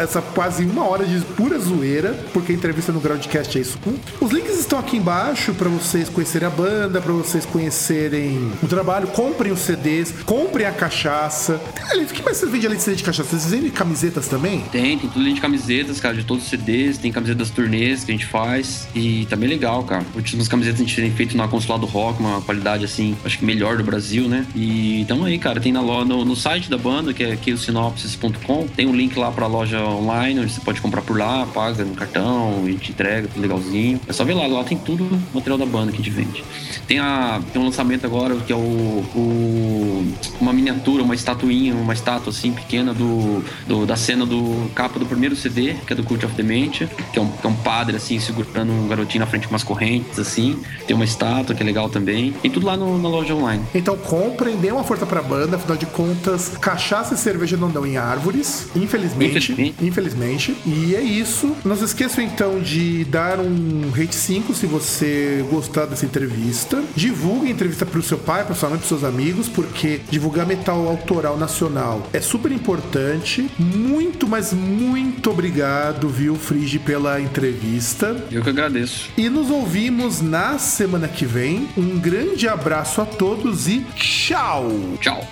essa quase uma hora de pura zoeira, porque a entrevista no Groundcast é isso. Os links estão aqui embaixo para vocês conhecerem a banda, para vocês conhecerem o trabalho. Comprem os CDs, comprem a cachaça. O que mais vocês vendem além de CD de cachaça? Vocês vendem camisetas também? Tem, tem tudo de camisetas, cara, de todos os CDs. Tem camisetas turnês que a gente faz. E tá bem legal, cara. Últimas camisetas a gente tem feito na Consulado Rock, uma qualidade assim, acho que melhor do Brasil, né? E então aí, cara, tem na no, no site da banda, que é sinopsis.com, tem um link lá pra loja online, onde você pode comprar por lá, paga no cartão e te entrega, tudo legalzinho. É só ver lá, lá tem tudo material da banda que a gente vende. Tem, a, tem um lançamento agora que é o, o uma miniatura, uma estatuinha, uma estátua assim pequena do, do, da cena do capa do primeiro CD, que é do Cult of Dementia, que é um, que é um padre assim segurando um garotinho na frente com umas correntes assim. Tem uma estátua que é legal também. Tem tudo lá no, na loja online. Então comprem, dê uma força pra banda, afinal de contas, cachaça e cerveja não dão em árvores, infelizmente. Infelizmente. infelizmente. E é isso. Não se esqueçam então de dar um rate 5 se você gostar dessa entrevista. Divulgue a entrevista pro seu pai, pra sua mãe, pros seus amigos, porque divulgar metal autoral nacional é super importante. Muito, mas muito obrigado, viu, Frige, pela entrevista. Eu que agradeço. E nos ouvimos na semana que vem. Um grande grande abraço a todos e tchau! Tchau!